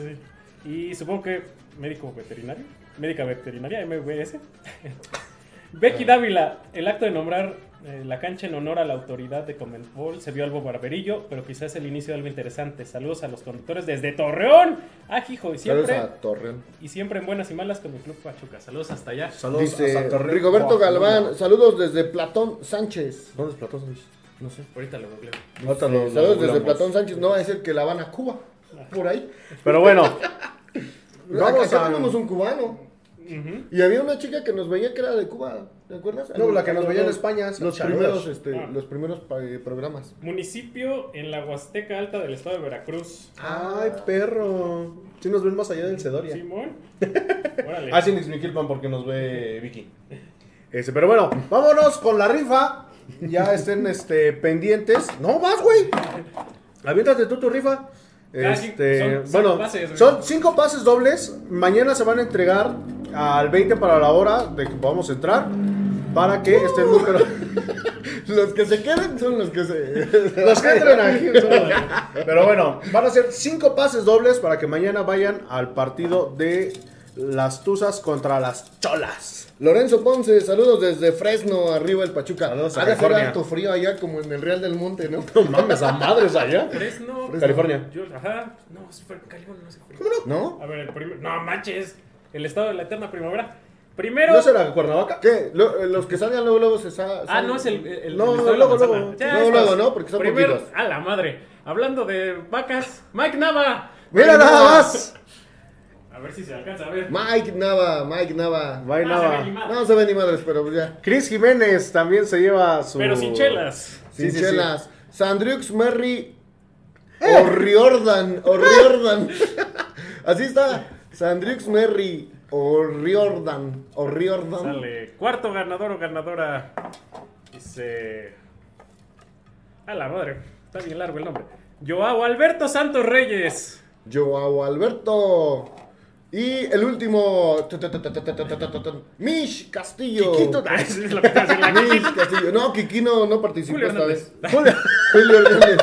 Speaker 3: sí. Y supongo que médico veterinario, médica veterinaria, MVS. Becky Dávila, el acto de nombrar eh, la cancha en honor a la autoridad de Conmebol se vio algo barberillo, pero quizás el inicio de algo interesante. Saludos a los conductores desde Torreón. Ah, hijo, y
Speaker 4: Saludos
Speaker 3: siempre,
Speaker 4: a Torreón.
Speaker 3: y siempre en buenas y malas con mi club Pachuca. Saludos hasta allá.
Speaker 2: Saludos a
Speaker 4: Dice
Speaker 2: Rita.
Speaker 4: Rigoberto Galván, saludos desde Platón Sánchez.
Speaker 2: ¿Dónde es Platón Sánchez?
Speaker 4: No sé.
Speaker 3: Ahorita lo googleo.
Speaker 2: Ahorita lo- lo
Speaker 4: Saludos desde. Platón Sánchez, no va a decir que La Habana, Cuba. Por ahí.
Speaker 2: Pero bueno.
Speaker 4: Vamos acá
Speaker 2: a.
Speaker 4: tenemos un cubano. Y había una chica que nos veía que era de Cuba, ¿te acuerdas?
Speaker 2: No, la que nos veía en España,
Speaker 4: Los primeros, este,
Speaker 3: Ah.
Speaker 4: los primeros eh, programas.
Speaker 3: Municipio en la Huasteca Alta del estado de Veracruz.
Speaker 2: Ay, perro. Sí nos ven más allá del Cedoria.
Speaker 3: Simón. Órale.
Speaker 2: Ah, sí, Nixmiquilpan porque nos ve Vicky. Este, pero bueno, vámonos con la rifa. Ya estén este, pendientes. No, vas, güey. Aviéntate tú tu rifa. Este,
Speaker 3: son cinco
Speaker 2: bueno,
Speaker 3: pases,
Speaker 2: son cinco pases dobles. Mañana se van a entregar al 20 para la hora de que podamos entrar. Para que esté el número.
Speaker 4: Los que se queden son los que se.
Speaker 2: Los que entren aquí. Pero bueno, van a ser cinco pases dobles para que mañana vayan al partido de las Tuzas contra las Cholas.
Speaker 4: Lorenzo Ponce, saludos desde Fresno, arriba el Pachuca.
Speaker 2: Saludos a
Speaker 4: Ha de hacer
Speaker 2: California.
Speaker 4: harto frío allá como en el Real del Monte, ¿no?
Speaker 2: No mames, a madres allá.
Speaker 3: Fresno.
Speaker 2: California.
Speaker 3: Yo, ajá. No, se fue California, no se fue.
Speaker 4: ¿No?
Speaker 3: A ver, el primer. No manches. El estado de la eterna primavera. Primero.
Speaker 2: ¿No será Cuernavaca?
Speaker 4: ¿Qué? Lo- los que salgan luego, luego se
Speaker 3: Ah,
Speaker 4: salen-
Speaker 3: no, es el. el
Speaker 2: No,
Speaker 3: el
Speaker 2: luego, luego.
Speaker 4: Luego,
Speaker 3: estás.
Speaker 4: luego, ¿no? Porque son
Speaker 3: Primero,
Speaker 4: poquitos.
Speaker 3: a la madre. Hablando de vacas, Mike Nava.
Speaker 2: Mira nada más.
Speaker 3: A ver si se alcanza a ver.
Speaker 4: Mike Nava, Mike Nava.
Speaker 2: Bye,
Speaker 3: Ah, se.
Speaker 4: No se ve ni madres, pero ya.
Speaker 2: Chris Jiménez también se lleva su.
Speaker 3: Pero sin chelas.
Speaker 4: Sin
Speaker 2: Sí, sí,
Speaker 4: chelas. Sandriux Merry O'Riordan. O'Riordan. Así está. Sandriux Merry O'Riordan. O'Riordan.
Speaker 3: Sale. Cuarto ganador o ganadora. Dice. A la madre. Está bien largo el nombre. Joao Alberto Santos Reyes.
Speaker 4: Joao Alberto. Y el último. Mish Castillo.
Speaker 3: Es lo que
Speaker 4: Mish Castillo. No, Kiki no, no participó
Speaker 3: Julio
Speaker 4: esta vez. Julio Hernández.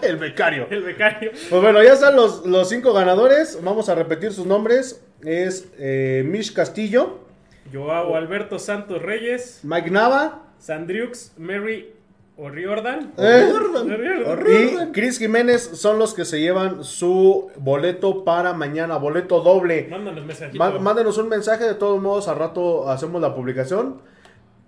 Speaker 2: El becario.
Speaker 3: El becario.
Speaker 2: Pues bueno, ya están los, los cinco ganadores. Vamos a repetir sus nombres. Es eh, Mish Castillo,
Speaker 3: Joao Alberto Santos Reyes.
Speaker 2: Mike Nava
Speaker 3: Sandriux Mary O'Riordan.
Speaker 2: eh,
Speaker 3: O'Riordan.
Speaker 2: y Chris Jiménez son los que se llevan su boleto para mañana, boleto doble.
Speaker 3: Mándanos mensajito.
Speaker 2: Má- Mándenos un mensaje, de todos modos, al rato hacemos la publicación.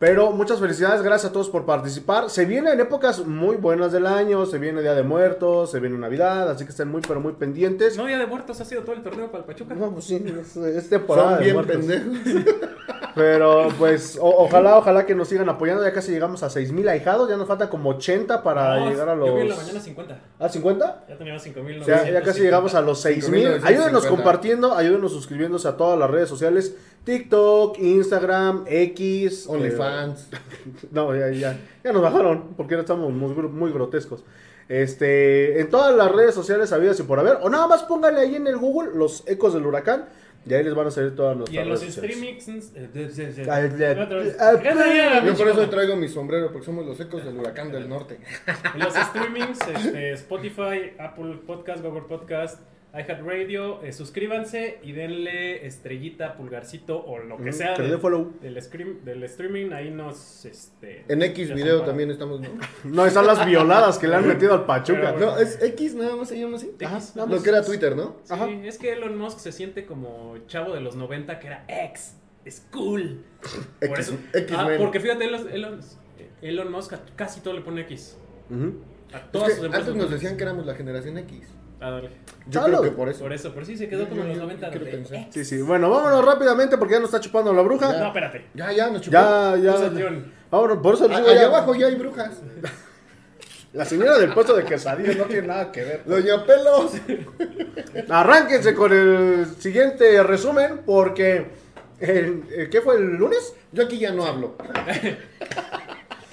Speaker 2: Pero muchas felicidades, gracias a todos por participar. Se vienen épocas muy buenas del año, se viene Día de Muertos, se viene Navidad, así que estén muy, pero muy pendientes.
Speaker 3: No, Día de Muertos ha sido todo el torneo para el Pachuca.
Speaker 2: No, pues sí, es, es temporada
Speaker 4: Son
Speaker 2: de
Speaker 4: bien
Speaker 2: muertos.
Speaker 4: pendejos.
Speaker 2: Pero pues o- ojalá, ojalá que nos sigan apoyando. Ya casi llegamos a 6000 ahijados, ya nos falta como 80 para
Speaker 3: No,
Speaker 2: llegar a los...
Speaker 3: Yo vi en la mañana 50.
Speaker 2: ¿A 50?
Speaker 3: Ya teníamos 5000.
Speaker 2: O sea, ya casi llegamos a los 6000.
Speaker 4: 5,950.
Speaker 2: Ayúdenos compartiendo, ayúdenos suscribiéndose a todas las redes sociales: TikTok, Instagram, X, eh,
Speaker 4: OnlyFans.
Speaker 2: no, ya, ya, ya nos bajaron porque ahora estamos muy, muy grotescos. Este, en todas las redes sociales habidas y por haber, o nada más pónganle ahí en el Google los ecos del huracán y ahí les van a salir todas nuestras
Speaker 3: Y en los
Speaker 2: redes sociales.
Speaker 3: streamings. eh,
Speaker 4: Yo por eso traigo mi sombrero, porque somos los ecos del huracán del norte.
Speaker 3: En los streamings, este, Spotify, Apple Podcast, Google Podcast, iHeartRadio, eh, suscríbanse y denle estrellita, pulgarcito o lo que
Speaker 2: Mm,
Speaker 3: sea
Speaker 2: que
Speaker 3: del,
Speaker 2: dé follow.
Speaker 3: del, scream- del streaming. Ahí nos. Este,
Speaker 4: En X video también estamos, ¿no?
Speaker 2: No, están las violadas que le han metido al Pachuca.
Speaker 4: No, es X nada más se llama así.
Speaker 3: X,
Speaker 2: Ajá,
Speaker 3: nada
Speaker 4: Lo que era Twitter, ¿no?
Speaker 3: Sí,
Speaker 2: Ajá.
Speaker 3: es que Elon Musk se siente como chavo de los 90 que era ex, es cool. Por
Speaker 4: X-
Speaker 3: eso,
Speaker 4: X-Men.
Speaker 3: ah, porque fíjate, Elon, Elon, Elon Musk casi todo le pone X. A
Speaker 4: Es
Speaker 3: todas
Speaker 4: que
Speaker 3: sus empresas
Speaker 4: antes nos decían
Speaker 3: X.
Speaker 4: que éramos la generación X.
Speaker 3: Ah, dale.
Speaker 4: Yo creo que por eso.
Speaker 3: Por eso, por sí se quedó
Speaker 4: Yo-
Speaker 3: como en los
Speaker 4: yo
Speaker 3: 90.
Speaker 4: quiero
Speaker 3: de.
Speaker 2: Sí, sí. Bueno, vámonos rápidamente porque ya nos está chupando la bruja.
Speaker 3: No, espérate.
Speaker 4: Ya, ya, nos chupó.
Speaker 2: Ya, ya. Vámonos, por eso
Speaker 4: A- allá
Speaker 2: ya-
Speaker 4: abajo ya hay brujas.
Speaker 2: La señora del puesto de quesadillas no tiene nada que ver.
Speaker 4: Doña Pelos.
Speaker 2: Arránquense con el siguiente resumen porque... el- el- ¿Qué fue el lunes?
Speaker 4: Yo aquí ya no hablo.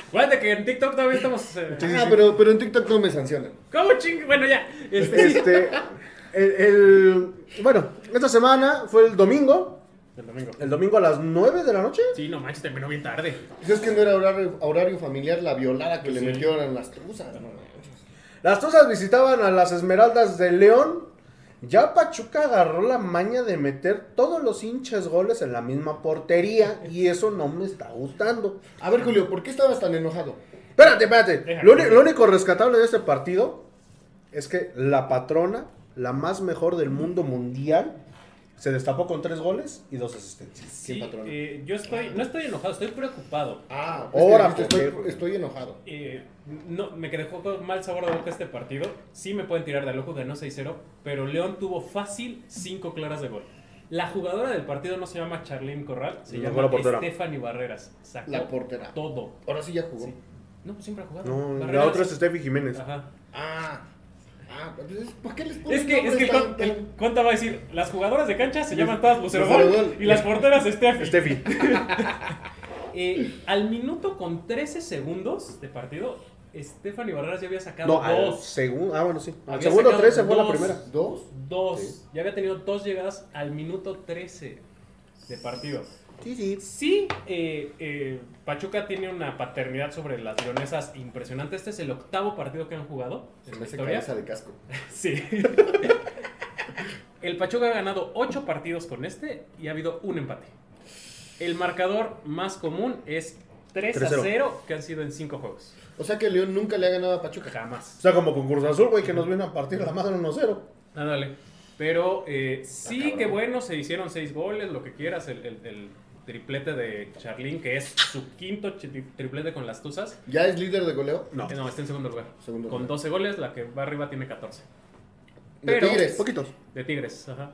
Speaker 3: Acuérdate que en TikTok todavía estamos. eh,
Speaker 4: Ah, pero, pero en TikTok no me sancionan.
Speaker 3: ¿Cómo ching? Bueno, ya. Este.
Speaker 2: Este, el, el- bueno, esta semana fue el domingo.
Speaker 3: El domingo.
Speaker 2: El domingo a las 9 de la noche.
Speaker 3: Sí, no manches, terminó bien tarde.
Speaker 4: Pues es que no era horario, horario familiar la violada que le metieron en las truzas. no manches.
Speaker 2: Las Tuzas visitaban a las Esmeraldas de León. Ya Pachuca agarró la maña de meter todos los hinchas goles en la misma portería. Y eso no me está gustando.
Speaker 4: A ver, Julio, ¿por qué estabas tan enojado?
Speaker 2: Espérate, espérate. Lo, lo único rescatable de este partido es que la patrona, la más mejor del mundo mundial, se destapó con tres goles y dos asistencias.
Speaker 3: Sí,
Speaker 4: patrón?
Speaker 3: eh, yo estoy, no estoy enojado, estoy preocupado.
Speaker 4: Ah,
Speaker 2: Ahora,
Speaker 4: es estoy, estoy enojado.
Speaker 3: Eh, no, me dejó con mal sabor de boca este partido. Sí me pueden tirar de loco, ganó 6-0, pero León tuvo fácil 5 claras de gol. La jugadora del partido no se llama Charlene Corral, se
Speaker 2: No,
Speaker 3: llama
Speaker 2: la.
Speaker 3: Stephanie Barreras. Sacó
Speaker 4: La portera.
Speaker 3: todo.
Speaker 4: Ahora sí ya jugó.
Speaker 3: Sí. No, pues siempre ha jugado.
Speaker 2: No, la
Speaker 3: Barreras-
Speaker 2: otra es Steffi Jiménez.
Speaker 3: Ajá.
Speaker 4: Ah, ah, ¿por qué les ponen
Speaker 3: Es que, es que el,
Speaker 4: tan-
Speaker 3: con- el
Speaker 4: tan-
Speaker 3: Conta va a decir, las jugadoras de cancha se llaman todas Lucero Gol y las porteras Steffi.
Speaker 2: Steffi.
Speaker 3: Eh, al minuto con 13 segundos de partido, Stephanie Barreras ya había sacado
Speaker 2: No,
Speaker 3: dos.
Speaker 2: segundo. Ah, bueno, sí. Al segundo
Speaker 3: sacado
Speaker 2: 13 fue la
Speaker 3: dos.
Speaker 2: primera.
Speaker 4: ¿Dos?
Speaker 3: Dos.
Speaker 2: Sí.
Speaker 3: Ya había tenido dos llegadas al minuto 13 de partido.
Speaker 2: Sí, sí.
Speaker 3: Sí, eh, eh, Pachuca tiene una paternidad sobre las leonesas impresionante. Este es el octavo partido que han jugado
Speaker 4: Se
Speaker 3: en
Speaker 4: me hace cabeza de casco.
Speaker 3: Sí. el Pachuca ha ganado ocho partidos con este y ha habido un empate. El marcador más común es 3 a
Speaker 2: 3-0.
Speaker 3: 0 que han sido en cinco juegos.
Speaker 4: O sea que León nunca le ha ganado a Pachuca.
Speaker 3: Jamás.
Speaker 2: O sea, como con Cruz Azul, güey, que nos viene a partir la madre 1-0.
Speaker 3: Ándale. Pero eh, sí,
Speaker 4: cabrón.
Speaker 3: que bueno, se hicieron seis goles, lo que quieras. El, el- el triplete de Charlín, que es su quinto triplete con las Tuzas.
Speaker 4: ¿Ya es líder de goleo?
Speaker 2: No.
Speaker 3: Eh, No, está en segundo lugar.
Speaker 4: Segundo
Speaker 3: con
Speaker 4: lugar.
Speaker 3: 12 goles, la que va arriba tiene 14.
Speaker 4: De Tigres.
Speaker 2: Poquitos.
Speaker 3: De Tigres, ajá.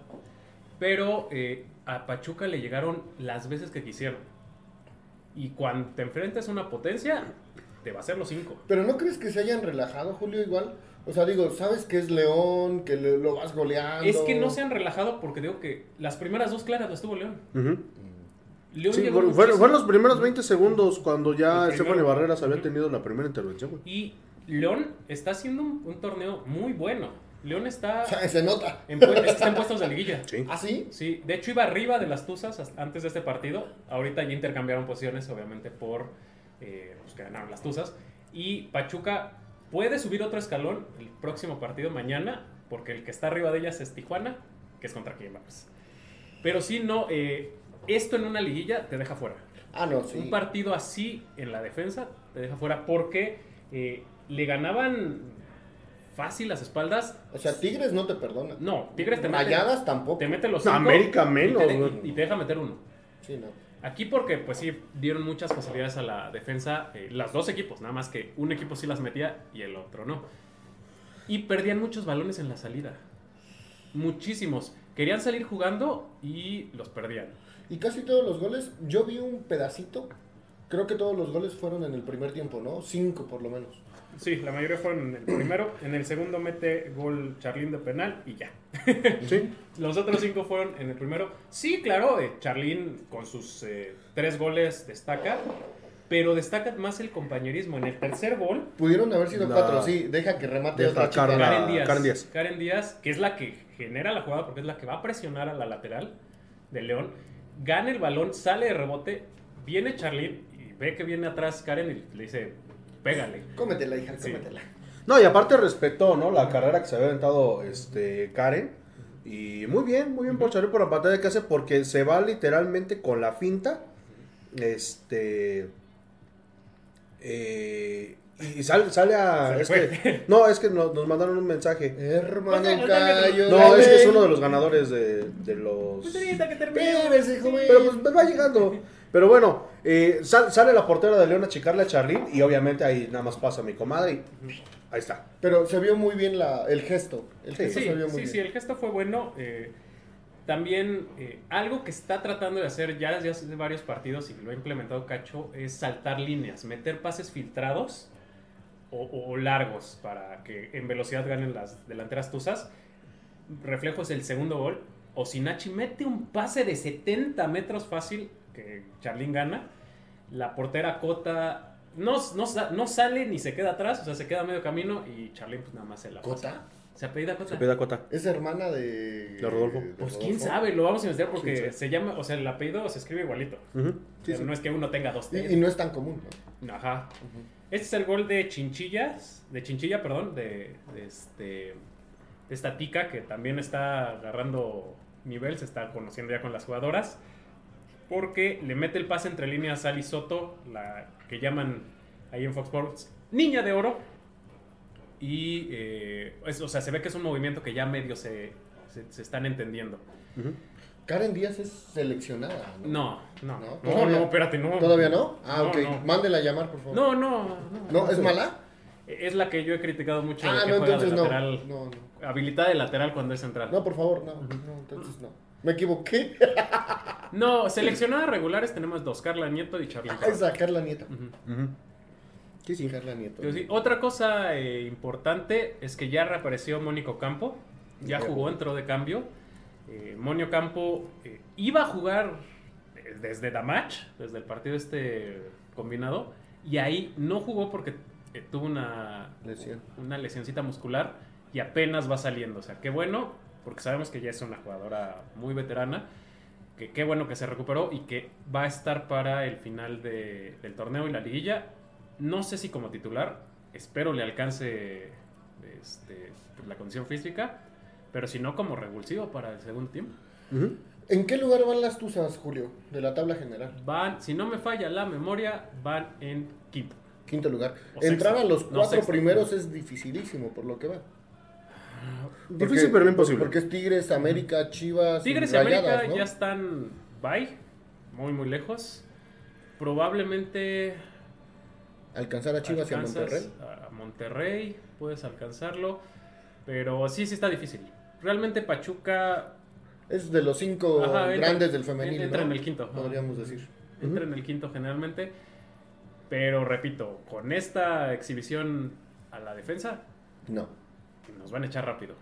Speaker 3: Pero eh, a Pachuca le llegaron las veces que quisieron. Y cuando te enfrentes a una potencia, te va a hacer los cinco.
Speaker 4: Pero ¿no crees que se hayan relajado, Julio, igual? O sea, digo, ¿sabes que es León? Que le- lo vas goleando.
Speaker 3: Es que no se han relajado porque digo que las primeras dos claras las tuvo León.
Speaker 2: Ujú.
Speaker 3: León
Speaker 2: Sí,
Speaker 3: llegó
Speaker 2: fueron, los primeros 20 segundos cuando ya
Speaker 3: primero.
Speaker 2: Barreras había tenido la primera intervención, güey.
Speaker 3: Y León está haciendo un, un torneo muy bueno. León está
Speaker 4: se nota.
Speaker 3: en, está en puestos de liguilla.
Speaker 2: Sí.
Speaker 4: ¿Ah, sí?
Speaker 3: Sí, de hecho iba arriba de las Tuzas antes de este partido. Ahorita ya intercambiaron posiciones, obviamente, por eh, pues, que ganaron las Tuzas. Y Pachuca puede subir otro escalón el próximo partido mañana, porque el que está arriba de ellas es Tijuana, que es contra vamos. Pero sí, no, eh, esto en una liguilla te deja fuera.
Speaker 4: Ah, no, sí.
Speaker 3: Un partido así en la defensa te deja fuera porque eh, le ganaban fácil las espaldas.
Speaker 4: O sea, Tigres no te perdona.
Speaker 3: No, Tigres te mete,
Speaker 4: Rayadas tampoco.
Speaker 3: te mete los cinco
Speaker 2: América
Speaker 3: y
Speaker 2: menos,
Speaker 3: te de-
Speaker 2: güey.
Speaker 3: y te deja meter uno.
Speaker 4: Sí, no.
Speaker 3: Aquí porque, pues sí, dieron muchas facilidades a la defensa, eh, las dos equipos, nada más que un equipo sí las metía y el otro no. Y perdían muchos balones en la salida. Muchísimos. Querían salir jugando y los perdían.
Speaker 4: Y casi todos los goles, yo vi un pedacito. Creo que todos los goles fueron en el primer tiempo, ¿no? Cinco por lo menos.
Speaker 3: Sí, la mayoría fueron en el primero. En el segundo mete gol Charlín de penal y ya.
Speaker 2: Sí.
Speaker 3: Los otros cinco fueron en el primero. Sí, claro, eh, Charlín con sus eh, tres goles destaca, pero destaca más el compañerismo. En el tercer gol,
Speaker 4: Pudieron haber sido
Speaker 2: La-
Speaker 4: cuatro, sí. Deja que remate
Speaker 2: Deja
Speaker 4: otra chica.
Speaker 2: Carla-
Speaker 3: Karen Díaz.
Speaker 2: Karen Díaz.
Speaker 3: Karen Díaz, que es la que genera la jugada porque es la que va a presionar a la lateral de León. Gana el balón, sale de rebote, viene Charlín y ve que viene atrás Karen y le dice, pégale.
Speaker 4: Cómetela, hija,
Speaker 3: Sí.
Speaker 4: cómetela.
Speaker 2: No, y aparte respetó, ¿no? La carrera que se había aventado este, Karen. Y muy bien, muy bien por salir por la pantalla que hace porque se va literalmente con la finta. Este. eh, y sale, sale a. Es que- no, es que nos, nos mandaron un mensaje.
Speaker 4: Hermano
Speaker 3: No, no, no,
Speaker 4: Cayo.
Speaker 2: No,
Speaker 4: dale.
Speaker 2: es que es uno de los ganadores de, de los.
Speaker 3: Pues ahorita que
Speaker 4: joven.
Speaker 2: Pero pues, pues, va llegando. Pero bueno, eh, sal- sale la portera de León a checarle a Charlín. Y obviamente ahí nada más pasa mi comadre. Y ahí está.
Speaker 4: Pero se vio muy bien la, el gesto. El
Speaker 2: Sí,
Speaker 4: gesto
Speaker 3: Sí,
Speaker 4: se vio muy
Speaker 3: sí,
Speaker 4: bien.
Speaker 3: sí, el gesto fue bueno. eh, también eh, algo que está tratando de hacer ya desde hace varios partidos y lo ha implementado Cacho es saltar líneas, meter pases filtrados o, o largos para que en velocidad ganen las delanteras tuzas. Reflejo es el segundo gol. Osinachi mete un pase de 70 metros fácil que Charlín gana. La portera Cota no, no, no sale ni se queda atrás, o sea, se queda a medio camino y Charlene pues nada más se la pasa.
Speaker 4: ¿Cota?
Speaker 3: Se apellida Cota.
Speaker 2: Se pida cota.
Speaker 4: Es hermana de.
Speaker 2: De Rodolfo.
Speaker 3: Pues quién sabe, lo vamos a investigar porque se llama, o sea, el apellido se escribe igualito.
Speaker 2: Sí, sí.
Speaker 3: no es que uno tenga dos
Speaker 4: Y,
Speaker 3: T's.
Speaker 4: y no es tan común, ¿no?
Speaker 3: Ajá. Este es el gol de Chinchillas, de Chinchilla, perdón, de, de este de esta tica que también está agarrando nivel, se está conociendo ya con las jugadoras, porque le mete el pase entre líneas a Ali Soto, la que llaman ahí en Fox Sports Niña de Oro, y eh, o sea, se ve que es un movimiento que ya medio se, se, están entendiendo.
Speaker 4: Karen Díaz es seleccionada, ¿no?
Speaker 3: No, no,
Speaker 4: ¿No?
Speaker 3: no,
Speaker 4: ¿Todavía?
Speaker 3: no, espérate, no.
Speaker 4: ¿Todavía no? Ah,
Speaker 3: No,
Speaker 4: ok.
Speaker 3: no.
Speaker 4: Mándela a llamar, por favor.
Speaker 3: No, no, no.
Speaker 4: ¿No? ¿Es mala?
Speaker 3: Es la que yo he criticado mucho.
Speaker 4: Ah,
Speaker 3: que
Speaker 4: no,
Speaker 3: juega
Speaker 4: entonces
Speaker 3: de
Speaker 4: no.
Speaker 3: lateral,
Speaker 4: No, no.
Speaker 3: Habilitada de lateral cuando es central.
Speaker 4: No, por favor, no. No, entonces no. Me equivoqué.
Speaker 3: No, seleccionadas regulares tenemos dos, Carla Nieto y Charly.
Speaker 4: Ah, esa Carla Nieto.
Speaker 2: Ujú. Sí, sí.
Speaker 4: Carla Nieto.
Speaker 3: Pero sí, otra cosa eh, importante es que ya reapareció Mónico Campo. Ya jugó. entró de cambio. Eh, Monio Campo eh, iba a jugar eh, desde The Match, desde el partido este combinado. Y ahí no jugó porque eh, tuvo una
Speaker 4: Lesión.
Speaker 3: una lesioncita muscular y apenas va saliendo. O sea, qué bueno, porque sabemos que ya es una jugadora muy veterana. Que qué bueno que se recuperó y que va a estar para el final de- del torneo y la liguilla. No sé si como titular, espero le alcance este, pues, la condición física, pero si no como revulsivo para el segundo tiempo.
Speaker 4: ¿En qué lugar van las Tuzas, Julio? De la tabla general.
Speaker 3: Van, si no me falla la memoria, van en quinto.
Speaker 4: Quinto lugar.
Speaker 3: O
Speaker 4: Entrar
Speaker 3: sexto.
Speaker 4: a los
Speaker 3: No,
Speaker 4: cuatro
Speaker 3: sexto.
Speaker 4: primeros es dificilísimo, por lo que va.
Speaker 2: Difícil, pero no imposible.
Speaker 4: Porque es Tigres, América, Chivas.
Speaker 3: Tigres y
Speaker 4: Rayadas,
Speaker 3: América
Speaker 4: ¿no?
Speaker 3: ya están bye, muy muy lejos. Probablemente
Speaker 4: Alcanzar a Chivas y a Monterrey.
Speaker 3: A Monterrey, puedes alcanzarlo, pero sí, sí está difícil. Realmente Pachuca
Speaker 4: Es de los cinco
Speaker 3: Ajá, entra-
Speaker 4: grandes del femenil.
Speaker 3: entra
Speaker 4: ¿no?
Speaker 3: en el quinto.
Speaker 4: Podríamos decir.
Speaker 3: entra en el quinto generalmente, pero repito, con esta exhibición a la defensa
Speaker 4: No.
Speaker 3: nos van a echar rápido.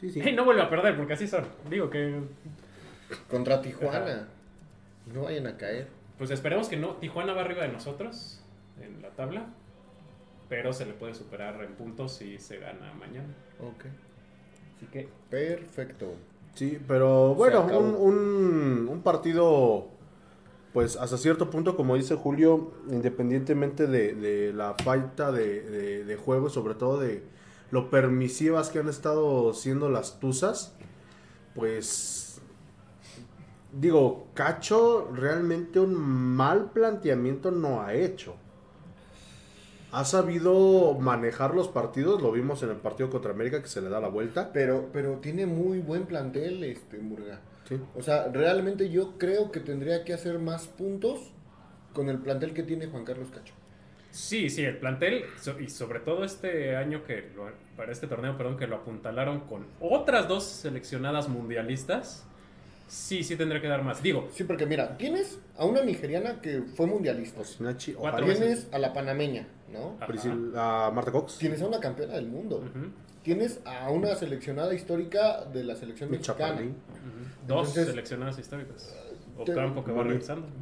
Speaker 2: Sí, sí.
Speaker 3: Y no vuelve a perder porque así son. Digo que
Speaker 4: Contra Tijuana. No vayan a caer.
Speaker 3: Pues esperemos que no. Tijuana va arriba de nosotros en la tabla. Pero se le puede superar en puntos si se gana mañana.
Speaker 4: Ok.
Speaker 3: Así que.
Speaker 4: Perfecto.
Speaker 2: Sí, pero bueno, un, un, un partido, pues hasta cierto punto, como dice Julio, independientemente de, de la falta de, de, de juego, sobre todo de lo permisivas que han estado siendo las Tuzas, pues digo, Cacho realmente un mal planteamiento no ha hecho. Ha sabido manejar los partidos, lo vimos en el partido contra América que se le da la vuelta.
Speaker 4: Pero, pero tiene muy buen plantel este Murga.
Speaker 2: Sí.
Speaker 4: O sea, realmente yo creo que tendría que hacer más puntos con el plantel que tiene Juan Carlos Cacho.
Speaker 3: Sí, sí, el plantel. so- y sobre todo este año que. lo- para este torneo, perdón, que lo apuntalaron con otras dos seleccionadas mundialistas. Sí, sí tendría que dar más. Digo,
Speaker 4: Sí, porque mira, tienes a una nigeriana que fue mundialista.
Speaker 2: Osinachi,
Speaker 3: Cuatro
Speaker 2: ojalá.
Speaker 3: veces.
Speaker 4: Tienes a la panameña, ¿no?
Speaker 3: Ajá.
Speaker 2: A Marta Cox.
Speaker 4: Tienes a una campeona del mundo. Tienes a una seleccionada histórica de la selección
Speaker 2: Mi
Speaker 4: mexicana.
Speaker 3: Dos
Speaker 4: Entonces-
Speaker 3: seleccionadas históricas.
Speaker 4: Te-
Speaker 3: Ocampo que va.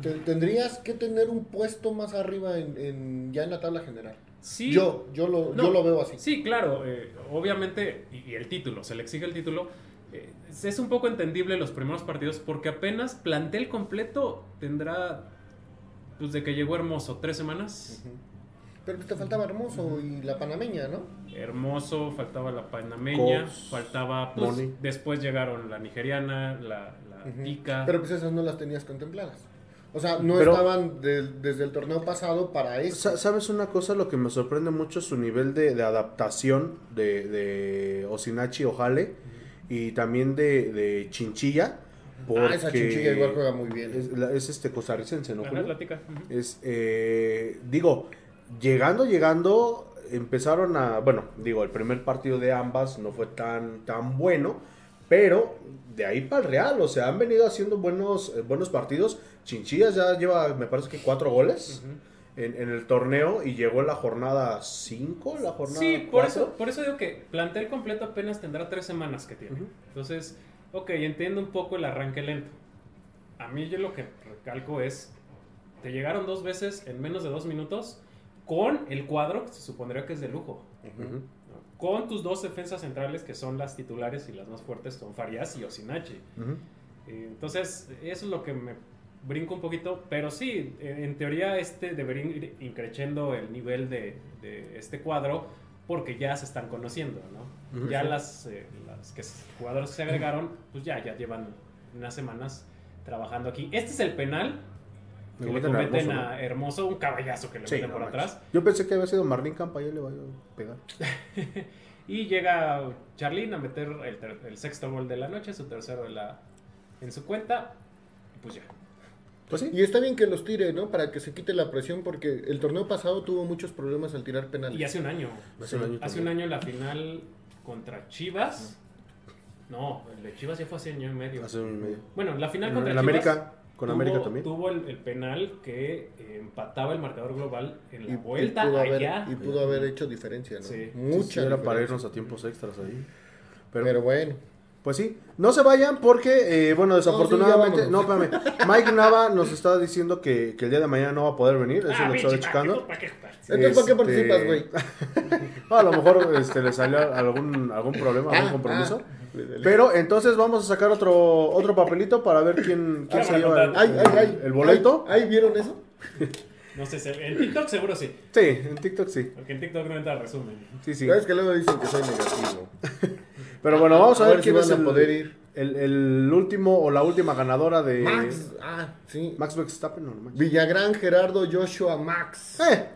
Speaker 4: Te- tendrías que tener un puesto más arriba en, en- ya en la tabla general.
Speaker 3: Sí.
Speaker 4: Yo, yo lo,
Speaker 3: No,
Speaker 4: yo lo veo así.
Speaker 3: Sí, claro, eh, obviamente, y, y el título, se le exige el título. Eh, es un poco entendible los primeros partidos porque apenas plantel completo tendrá, pues de que llegó Hermoso, tres semanas.
Speaker 4: Ujú. Pero pues te faltaba Hermoso y la panameña, ¿no?
Speaker 3: Hermoso, faltaba la panameña,
Speaker 2: Cox,
Speaker 3: faltaba, pues después llegaron la nigeriana, la, la tica.
Speaker 4: Pero pues esas no las tenías contempladas. O sea, no
Speaker 2: Pero-
Speaker 4: estaban de- desde el torneo pasado para eso.
Speaker 2: Sa- ¿Sabes una cosa? Lo que me sorprende mucho es su nivel de, de adaptación de, de Osinachi Ojale y también de, de Chinchilla.
Speaker 4: Ah, esa
Speaker 2: porque
Speaker 4: chinchilla igual juega muy bien.
Speaker 2: Es, la- es este costarricense, ¿no?
Speaker 3: Ajá, ujú.
Speaker 2: Es, eh, digo, llegando, llegando, empezaron a, bueno, digo, el primer partido de ambas no fue tan, tan bueno, pero de ahí para el Real, o sea, han venido haciendo buenos, eh, buenos partidos. Chinchillas ya lleva, me parece que cuatro goles
Speaker 3: Ujú.
Speaker 2: En, en el torneo y llegó en la jornada 5, la jornada
Speaker 3: Sí, por
Speaker 2: cuatro.
Speaker 3: eso, por eso digo que plantel completo apenas tendrá tres semanas que tiene.
Speaker 2: Ujú.
Speaker 3: Entonces, ok, entiendo un poco el arranque lento. A mí yo lo que recalco es, te llegaron dos veces en menos de dos minutos, con el cuadro que se supondría que es de lujo.
Speaker 2: Ujú.
Speaker 3: ¿no? Con tus dos defensas centrales que son las titulares y las más fuertes son Farias y Osinachi.
Speaker 2: Ujú.
Speaker 3: Eh, Entonces, eso es lo que me brinco un poquito, pero sí, en, en teoría este debería ir increciendo el nivel de, de este cuadro porque ya se están conociendo, ¿no?
Speaker 2: Ujú,
Speaker 3: ya
Speaker 2: sí.
Speaker 3: las, eh, las que, se agregaron, pues ya, ya llevan unas semanas trabajando aquí. Este es el penal que
Speaker 2: Le cometen Hermoso,
Speaker 3: a Hermoso, un caballazo que le
Speaker 2: Sí,
Speaker 3: meten
Speaker 2: no
Speaker 3: por
Speaker 2: manches.
Speaker 3: atrás.
Speaker 2: Yo pensé que había sido Marlene Campa, ya le voy a pegar.
Speaker 3: Y llega Charlín a meter el, el sexto gol de la noche, su tercero de la, en su cuenta. y Pues ya.
Speaker 2: Pues sí.
Speaker 4: Y está bien que los tire, ¿no? Para que se quite la presión, porque el torneo pasado tuvo muchos problemas al tirar penales.
Speaker 3: Y hace un año.
Speaker 2: Hace un año
Speaker 3: Hace
Speaker 2: también.
Speaker 3: un año la final contra Chivas. No, el de Chivas ya fue hace año y medio.
Speaker 2: Hace un medio.
Speaker 3: Bueno, la final contra
Speaker 2: en
Speaker 3: Chivas.
Speaker 2: América, con
Speaker 3: tuvo-
Speaker 2: América también.
Speaker 3: Tuvo el, el penal que eh, empataba el marcador global en la
Speaker 4: Y, y
Speaker 3: vuelta
Speaker 4: pudo
Speaker 3: allá.
Speaker 4: haber, y pudo haber hecho diferencia, ¿no?
Speaker 3: Sí.
Speaker 4: Mucha
Speaker 2: Sí, sí, era para irnos a tiempos extras ahí. Pero,
Speaker 4: Pero bueno.
Speaker 2: Pues sí, no se vayan porque, eh, bueno, desafortunadamente, no,
Speaker 4: sí,
Speaker 2: espérame, Mike Nava nos está diciendo que, que el día de mañana no va a poder venir, eso
Speaker 3: Ah,
Speaker 2: lo estaba checando.
Speaker 3: ¿para qué?
Speaker 4: Entonces, ¿para qué
Speaker 2: Este,
Speaker 4: participas, güey?
Speaker 2: A lo mejor este, le salió algún, algún problema, algún
Speaker 4: Ah,
Speaker 2: compromiso.
Speaker 4: ah.
Speaker 2: Pero entonces vamos a sacar otro, otro papelito para ver quién, quién
Speaker 3: Ah,
Speaker 2: se lleva el,
Speaker 3: contar.
Speaker 4: Ay, ay, ay.
Speaker 2: el boleto.
Speaker 4: Ay, ay, ¿vieron eso?
Speaker 3: No sé, se- en TikTok seguro sí.
Speaker 2: Sí, en TikTok sí.
Speaker 3: Porque en TikTok no entra resumen.
Speaker 2: Sí, sí.
Speaker 4: ¿Sabes que luego dicen que soy negativo?
Speaker 2: Pero bueno, vamos a, ver, quién
Speaker 4: van
Speaker 2: es
Speaker 4: a
Speaker 2: el,
Speaker 4: poder ir.
Speaker 2: El, el último o la última ganadora de
Speaker 4: Max. Ah, sí.
Speaker 2: Max Verstappen. No, manches.
Speaker 4: Villagrán, Gerardo, Joshua, Max.
Speaker 2: Eh,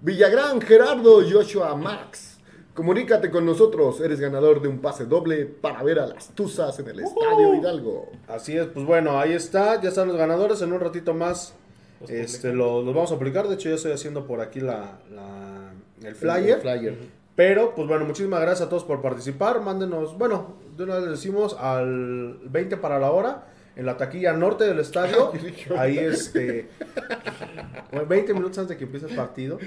Speaker 4: Villagrán, Gerardo, Joshua, Max. Comunícate con nosotros. Eres ganador de un pase doble para ver a las Tuzas en el Estadio Hidalgo.
Speaker 2: Así es, pues bueno, ahí está, ya están los ganadores, en un ratito más
Speaker 3: Los
Speaker 2: este, lo- los vamos a publicar, de hecho ya estoy haciendo por aquí la, la- el flyer,
Speaker 4: El flyer.
Speaker 2: Pero pues bueno, muchísimas gracias a todos por participar, mándenos, bueno, de una vez les decimos al 20 para la hora, en la taquilla norte del estadio, ahí este, bueno, 20 minutos antes de que empiece el partido,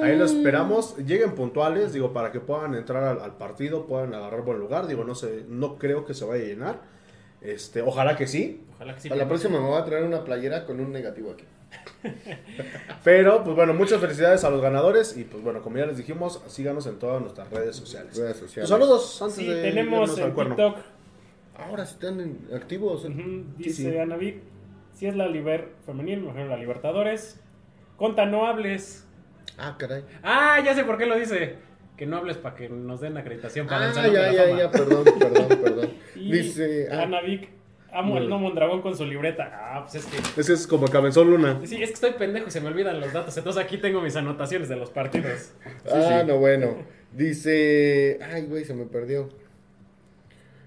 Speaker 2: ahí los esperamos, lleguen puntuales, digo, para que puedan entrar al, al partido, puedan agarrar buen lugar, digo, no sé, no creo que se vaya a llenar, este, ojalá que sí,
Speaker 3: Ojalá que sí.
Speaker 4: A la próxima me voy a traer una playera con un negativo aquí.
Speaker 2: Pero, pues bueno, muchas felicidades a los ganadores. Y pues bueno, como ya les dijimos, síganos en todas nuestras redes sociales.
Speaker 4: Redes sociales.
Speaker 2: saludos antes
Speaker 3: Sí,
Speaker 2: de
Speaker 3: tenemos
Speaker 2: cuerno.
Speaker 3: TikTok.
Speaker 4: Ahora sí están en- activos.
Speaker 2: Sí,
Speaker 3: dice
Speaker 2: sí.
Speaker 3: Ana Vic, si es la Liber femenil, mejor la Libertadores. Conta, no hables.
Speaker 4: Ah, caray.
Speaker 3: Ah, ya sé por qué lo dice. Que no hables para que nos den acreditación para
Speaker 4: Ah,
Speaker 3: el
Speaker 4: ya, perdón, perdón, perdón.
Speaker 3: Y
Speaker 4: Dice. ah,
Speaker 3: Ana Vic, amo el no Mondragón con su libreta. Ah, pues es que.
Speaker 2: Ese es como Cabezón Luna.
Speaker 3: Sí, es que estoy pendejo y se me olvidan los datos. Entonces aquí tengo mis anotaciones de los partidos.
Speaker 4: ah,
Speaker 2: sí.
Speaker 4: no, bueno. Dice. Ay, güey, se me perdió.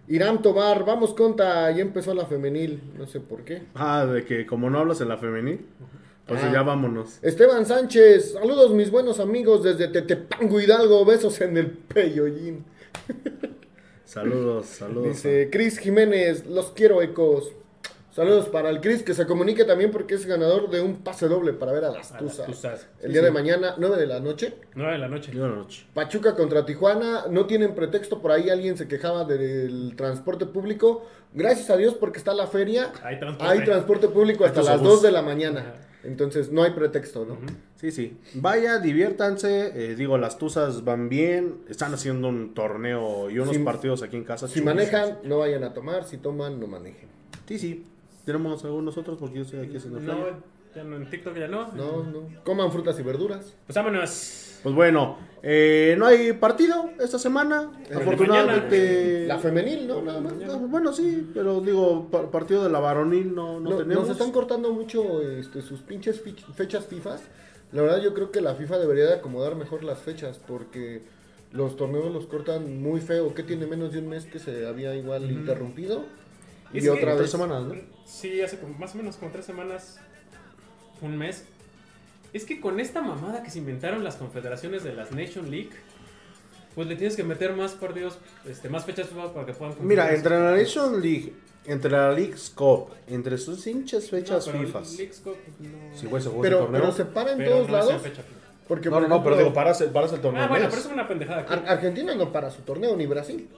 Speaker 4: Irán Tobar, vamos conta, ya empezó la femenil, no sé por qué.
Speaker 2: Ah, de que como no hablas en la femenil, pues
Speaker 4: Ah.
Speaker 2: ya vámonos.
Speaker 4: Esteban Sánchez, saludos mis buenos amigos desde Tetepango Hidalgo, besos en el peyollín.
Speaker 2: Saludos, saludos.
Speaker 4: Dice Cris Jiménez, los quiero ecos. Saludos para el Cris que se comunique también porque es ganador de un pase doble para ver a las
Speaker 3: A las
Speaker 4: Tuzas. El
Speaker 2: Sí,
Speaker 4: día
Speaker 2: sí.
Speaker 4: de mañana, 9 de la noche.
Speaker 3: 9 de la noche.
Speaker 2: Buenas noches.
Speaker 4: Pachuca contra Tijuana, no tienen pretexto, por ahí alguien se quejaba del transporte público. Gracias a Dios porque está la feria,
Speaker 3: Hay transporte.
Speaker 4: hay transporte público hasta
Speaker 2: Estos
Speaker 4: las
Speaker 2: ojos.
Speaker 4: 2 de la mañana. Entonces no hay pretexto, ¿no?
Speaker 2: Sí, sí. Vaya, diviértanse. eh, digo, las Tuzas van bien. Están haciendo un torneo y unos
Speaker 4: Si-
Speaker 2: partidos aquí en casa.
Speaker 4: Si manejan, no vayan a tomar, si toman, no manejen.
Speaker 2: Sí, sí. Tenemos algunos otros porque yo estoy aquí haciendo el
Speaker 3: No, ya no, en TikTok ya no.
Speaker 4: No, no. Coman frutas y verduras.
Speaker 3: Pues vámonos.
Speaker 2: Pues bueno, eh, no hay partido esta semana.
Speaker 3: Pero
Speaker 2: Afortunadamente.
Speaker 4: La femenil, ¿no? Nada más.
Speaker 2: Ah, Bueno, sí, pero digo, pa- partido de la varonil no, no
Speaker 4: No-
Speaker 2: tenemos.
Speaker 4: nos están cortando mucho este, sus pinches fechas FIFAs. La verdad yo creo que la FIFA debería de acomodar mejor las fechas porque los torneos los cortan muy feo. ¿Qué tiene menos de un mes que se había igual interrumpido? Y
Speaker 3: Es que-
Speaker 4: otra
Speaker 2: Tres
Speaker 4: vez.
Speaker 2: semanas, ¿no?
Speaker 3: Sí, hace como- más o menos como tres semanas, un mes. Es que con esta mamada que se inventaron las confederaciones de las Nation League, pues le tienes que meter más partidos, este, más fechas para que puedan
Speaker 2: Mira, entre la Nation League, entre la League Cup, entre sus hinchas fechas
Speaker 3: No, pero
Speaker 2: FIFA.
Speaker 3: Leagues Cup, no.
Speaker 2: Si güey se juega
Speaker 4: Pero, pero se para en
Speaker 3: Pero
Speaker 4: todos
Speaker 3: no
Speaker 4: lados. Porque,
Speaker 2: No,
Speaker 4: por
Speaker 2: no, no, pero digo, paras el, paras el torneo.
Speaker 3: Ah, bueno, pero eso es una pendejada.
Speaker 4: Ar- Argentina no para su torneo, ni Brasil.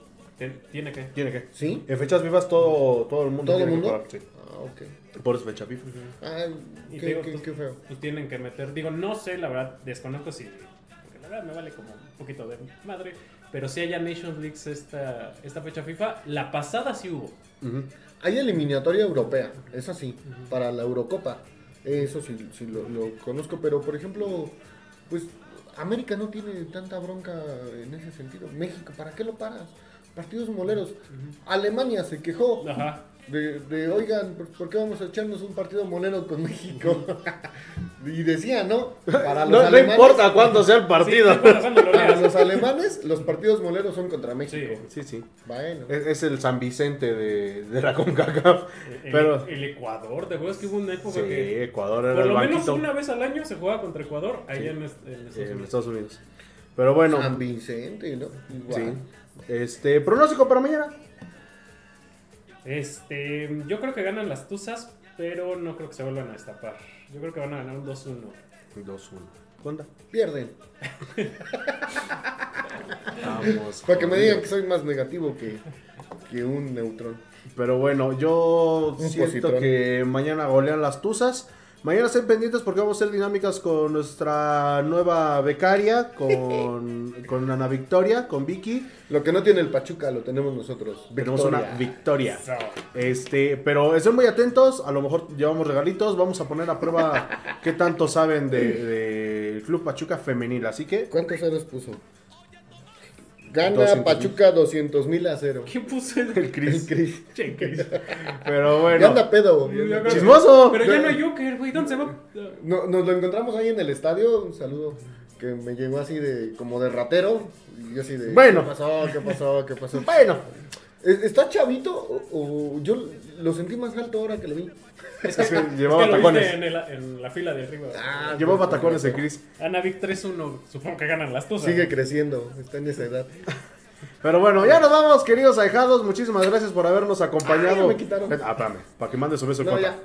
Speaker 3: Tiene que.
Speaker 2: Tiene que.
Speaker 4: ¿Sí?
Speaker 2: En fechas vivas todo, todo el mundo
Speaker 4: ¿Todo el mundo?
Speaker 2: sí.
Speaker 4: Ah, ok.
Speaker 2: Por eso fecha FIFA.
Speaker 4: Qué,
Speaker 3: digo,
Speaker 4: qué-
Speaker 3: pues,
Speaker 4: qué feo.
Speaker 3: Pues tienen que meter, digo, no sé, la verdad, desconozco si, porque la verdad me vale como un poquito de madre, pero si haya Nations Leagues esta, esta fecha FIFA, la pasada sí hubo.
Speaker 4: Hay eliminatoria europea, es así, para la Eurocopa. Eso sí, sí lo, lo conozco, pero por ejemplo, pues América no tiene tanta bronca en ese sentido. México, ¿para qué lo paras? Partidos moleros. Alemania se quejó
Speaker 3: Ajá.
Speaker 4: De, de, oigan, ¿por, por qué vamos a echarnos un partido molero con México? y decía, ¿no? Para los
Speaker 2: No, importa cuándo sea el partido.
Speaker 3: Sí,
Speaker 4: Para los alemanes, los partidos moleros son contra México.
Speaker 2: Sí, sí.
Speaker 4: Bueno.
Speaker 2: Es, es el San Vicente de, de la CONCACAF.
Speaker 3: El,
Speaker 2: Pero
Speaker 3: el Ecuador, ¿te acuerdas que hubo una época
Speaker 2: sí,
Speaker 3: que
Speaker 2: Ecuador era
Speaker 3: por
Speaker 2: el
Speaker 3: lo menos
Speaker 2: banquito
Speaker 3: una vez al año se jugaba contra Ecuador allá en, est- en Estados
Speaker 2: en
Speaker 3: Unidos?
Speaker 2: Estados Unidos. Pero bueno,
Speaker 4: San Vicente, ¿no? Igual.
Speaker 2: sí. Este, pronóstico para mañana.
Speaker 3: Este, yo creo que ganan las Tuzas, pero no creo que se vuelvan a destapar. Yo creo que van a ganar un 2-1.
Speaker 2: 2-1. ¿Cuánta?
Speaker 4: Pierden.
Speaker 2: Vamos.
Speaker 4: Para que me digan que soy más negativo que, que un neutrón.
Speaker 2: Pero bueno, yo
Speaker 4: Un
Speaker 2: siento
Speaker 4: positrón.
Speaker 2: que mañana golean las Tuzas. Mañana estén pendientes porque vamos a hacer dinámicas con nuestra nueva becaria, con, con Ana Victoria, con Vicky.
Speaker 4: Lo que no tiene el Pachuca lo tenemos nosotros.
Speaker 2: Tenemos una victoria.
Speaker 3: So,
Speaker 2: Este, pero estén muy atentos, a lo mejor llevamos regalitos, vamos a poner a prueba qué tanto saben del de, Club Pachuca femenil, así que
Speaker 4: ¿Cuántos ceros puso? Gana
Speaker 2: 200,000.
Speaker 4: Pachuca 200 mil a cero.
Speaker 3: ¿Quién puso el,
Speaker 2: el
Speaker 4: El
Speaker 2: Cris.
Speaker 4: Chris.
Speaker 3: Che, Chris.
Speaker 2: Pero
Speaker 4: Ya
Speaker 2: bueno,
Speaker 4: anda pedo. ya anda pedo.
Speaker 2: chismoso.
Speaker 3: Pero ya no hay Joker, güey. ¿Dónde se va?
Speaker 4: No, nos lo encontramos ahí en el estadio. Un saludo. Que me llegó así de como de ratero. Y yo así de.
Speaker 2: Bueno.
Speaker 4: ¿Qué pasó? ¿Qué pasó? ¿Qué pasó?
Speaker 2: Bueno,
Speaker 4: ¿Es- ¿Está chavito? O, o yo lo sentí más alto ahora que lo vi.
Speaker 3: Es que,
Speaker 2: Es que
Speaker 3: es
Speaker 2: llevaba
Speaker 3: que lo
Speaker 2: tacones.
Speaker 3: viste en, el- en la fila de arriba.
Speaker 4: Ah,
Speaker 2: llevaba tacones el Cris.
Speaker 3: Ana Vic 3-1. Supongo que ganan las Tuzas.
Speaker 4: Sigue creciendo. Está en esa edad.
Speaker 2: Pero bueno, ya nos vamos, queridos ahijados. Muchísimas gracias por habernos acompañado.
Speaker 4: Ah, ya me quitaron.
Speaker 2: Ah, espérame, para que mande su beso
Speaker 4: No, ya.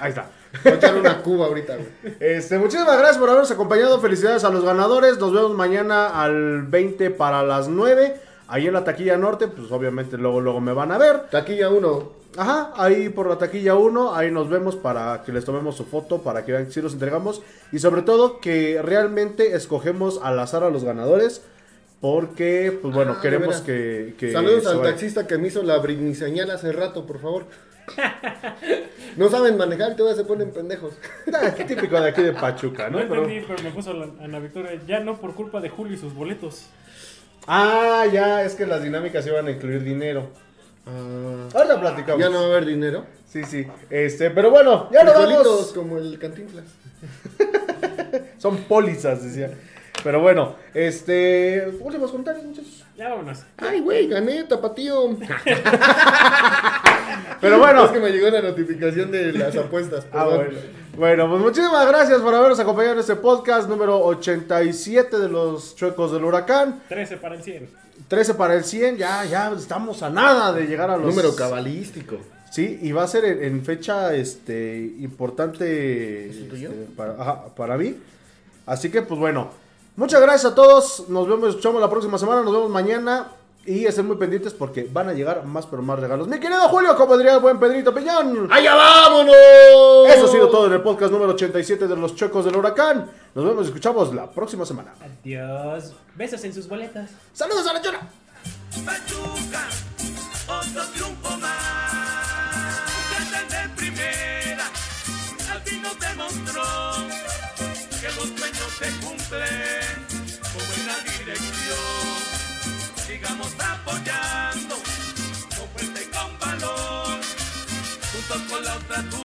Speaker 2: Ahí está.
Speaker 4: Voy a echar una cuba ahorita, güey.
Speaker 2: Este, muchísimas gracias por habernos acompañado. Felicidades a los ganadores. Nos vemos mañana al 20 para las 9. Ahí en la taquilla norte, pues obviamente luego, luego me van a ver.
Speaker 4: Taquilla 1.
Speaker 2: Ajá, ahí por la taquilla 1, ahí nos vemos para que les tomemos su foto, para que vean que sí los entregamos. Y sobre todo que realmente escogemos al azar a los ganadores. Porque, pues bueno,
Speaker 4: Ah,
Speaker 2: queremos que, que
Speaker 4: Saludos al
Speaker 2: vaya.
Speaker 4: taxista que me hizo la señal hace rato, por favor. No saben manejar y todavía se ponen pendejos.
Speaker 2: Ah, qué típico de aquí de Pachuca,
Speaker 3: No
Speaker 2: ¿no? Pero-
Speaker 3: entendí, pero me puso la, Ana Victoria. Ya no por culpa de Julio y sus boletos.
Speaker 2: Ah, ya, es que las dinámicas iban a incluir dinero.
Speaker 4: Ah,
Speaker 2: Ahorita platicamos.
Speaker 4: ya no va a haber dinero.
Speaker 2: Sí, sí. Este, pero bueno, ya nos vamos.
Speaker 4: como el cantinflas.
Speaker 2: Son pólizas, decía. Pero bueno, este. Últimos comentarios, muchachos.
Speaker 3: Ya vámonos.
Speaker 4: Ay, güey, gané, tapatío.
Speaker 2: Pero bueno.
Speaker 4: Es que me llegó la notificación de las apuestas.
Speaker 2: Ah, bueno. Bueno, pues muchísimas gracias por habernos acompañado en este podcast número 87 de los Chuecos del Huracán.
Speaker 3: 13 para el 100.
Speaker 2: 13 para el 100, ya, ya estamos a nada de llegar a los...
Speaker 4: Número cabalístico.
Speaker 2: Sí, y va a ser en, en fecha este, importante
Speaker 4: ¿Es el tuyo?
Speaker 2: este, para, ajá, para mí. Así que, pues bueno, muchas gracias a todos. Nos vemos, escuchamos la próxima semana, nos vemos mañana. Y estén muy pendientes porque van a llegar más, pero más regalos. Mi querido Julio, como diría el buen Pedrito Piñón.
Speaker 4: ¡Allá vámonos!
Speaker 2: Eso ha sido todo en el podcast número 87 de los Chocos del Huracán. Nos vemos y escuchamos la próxima semana.
Speaker 3: Adiós. Besos en sus boletas.
Speaker 2: ¡Saludos a la chora!
Speaker 1: Pachuca, otro triunfo más. Desde de primera, al fin nos demostró que los sueños se cumplen Sigamos apoyando y con valor, juntos con la otra.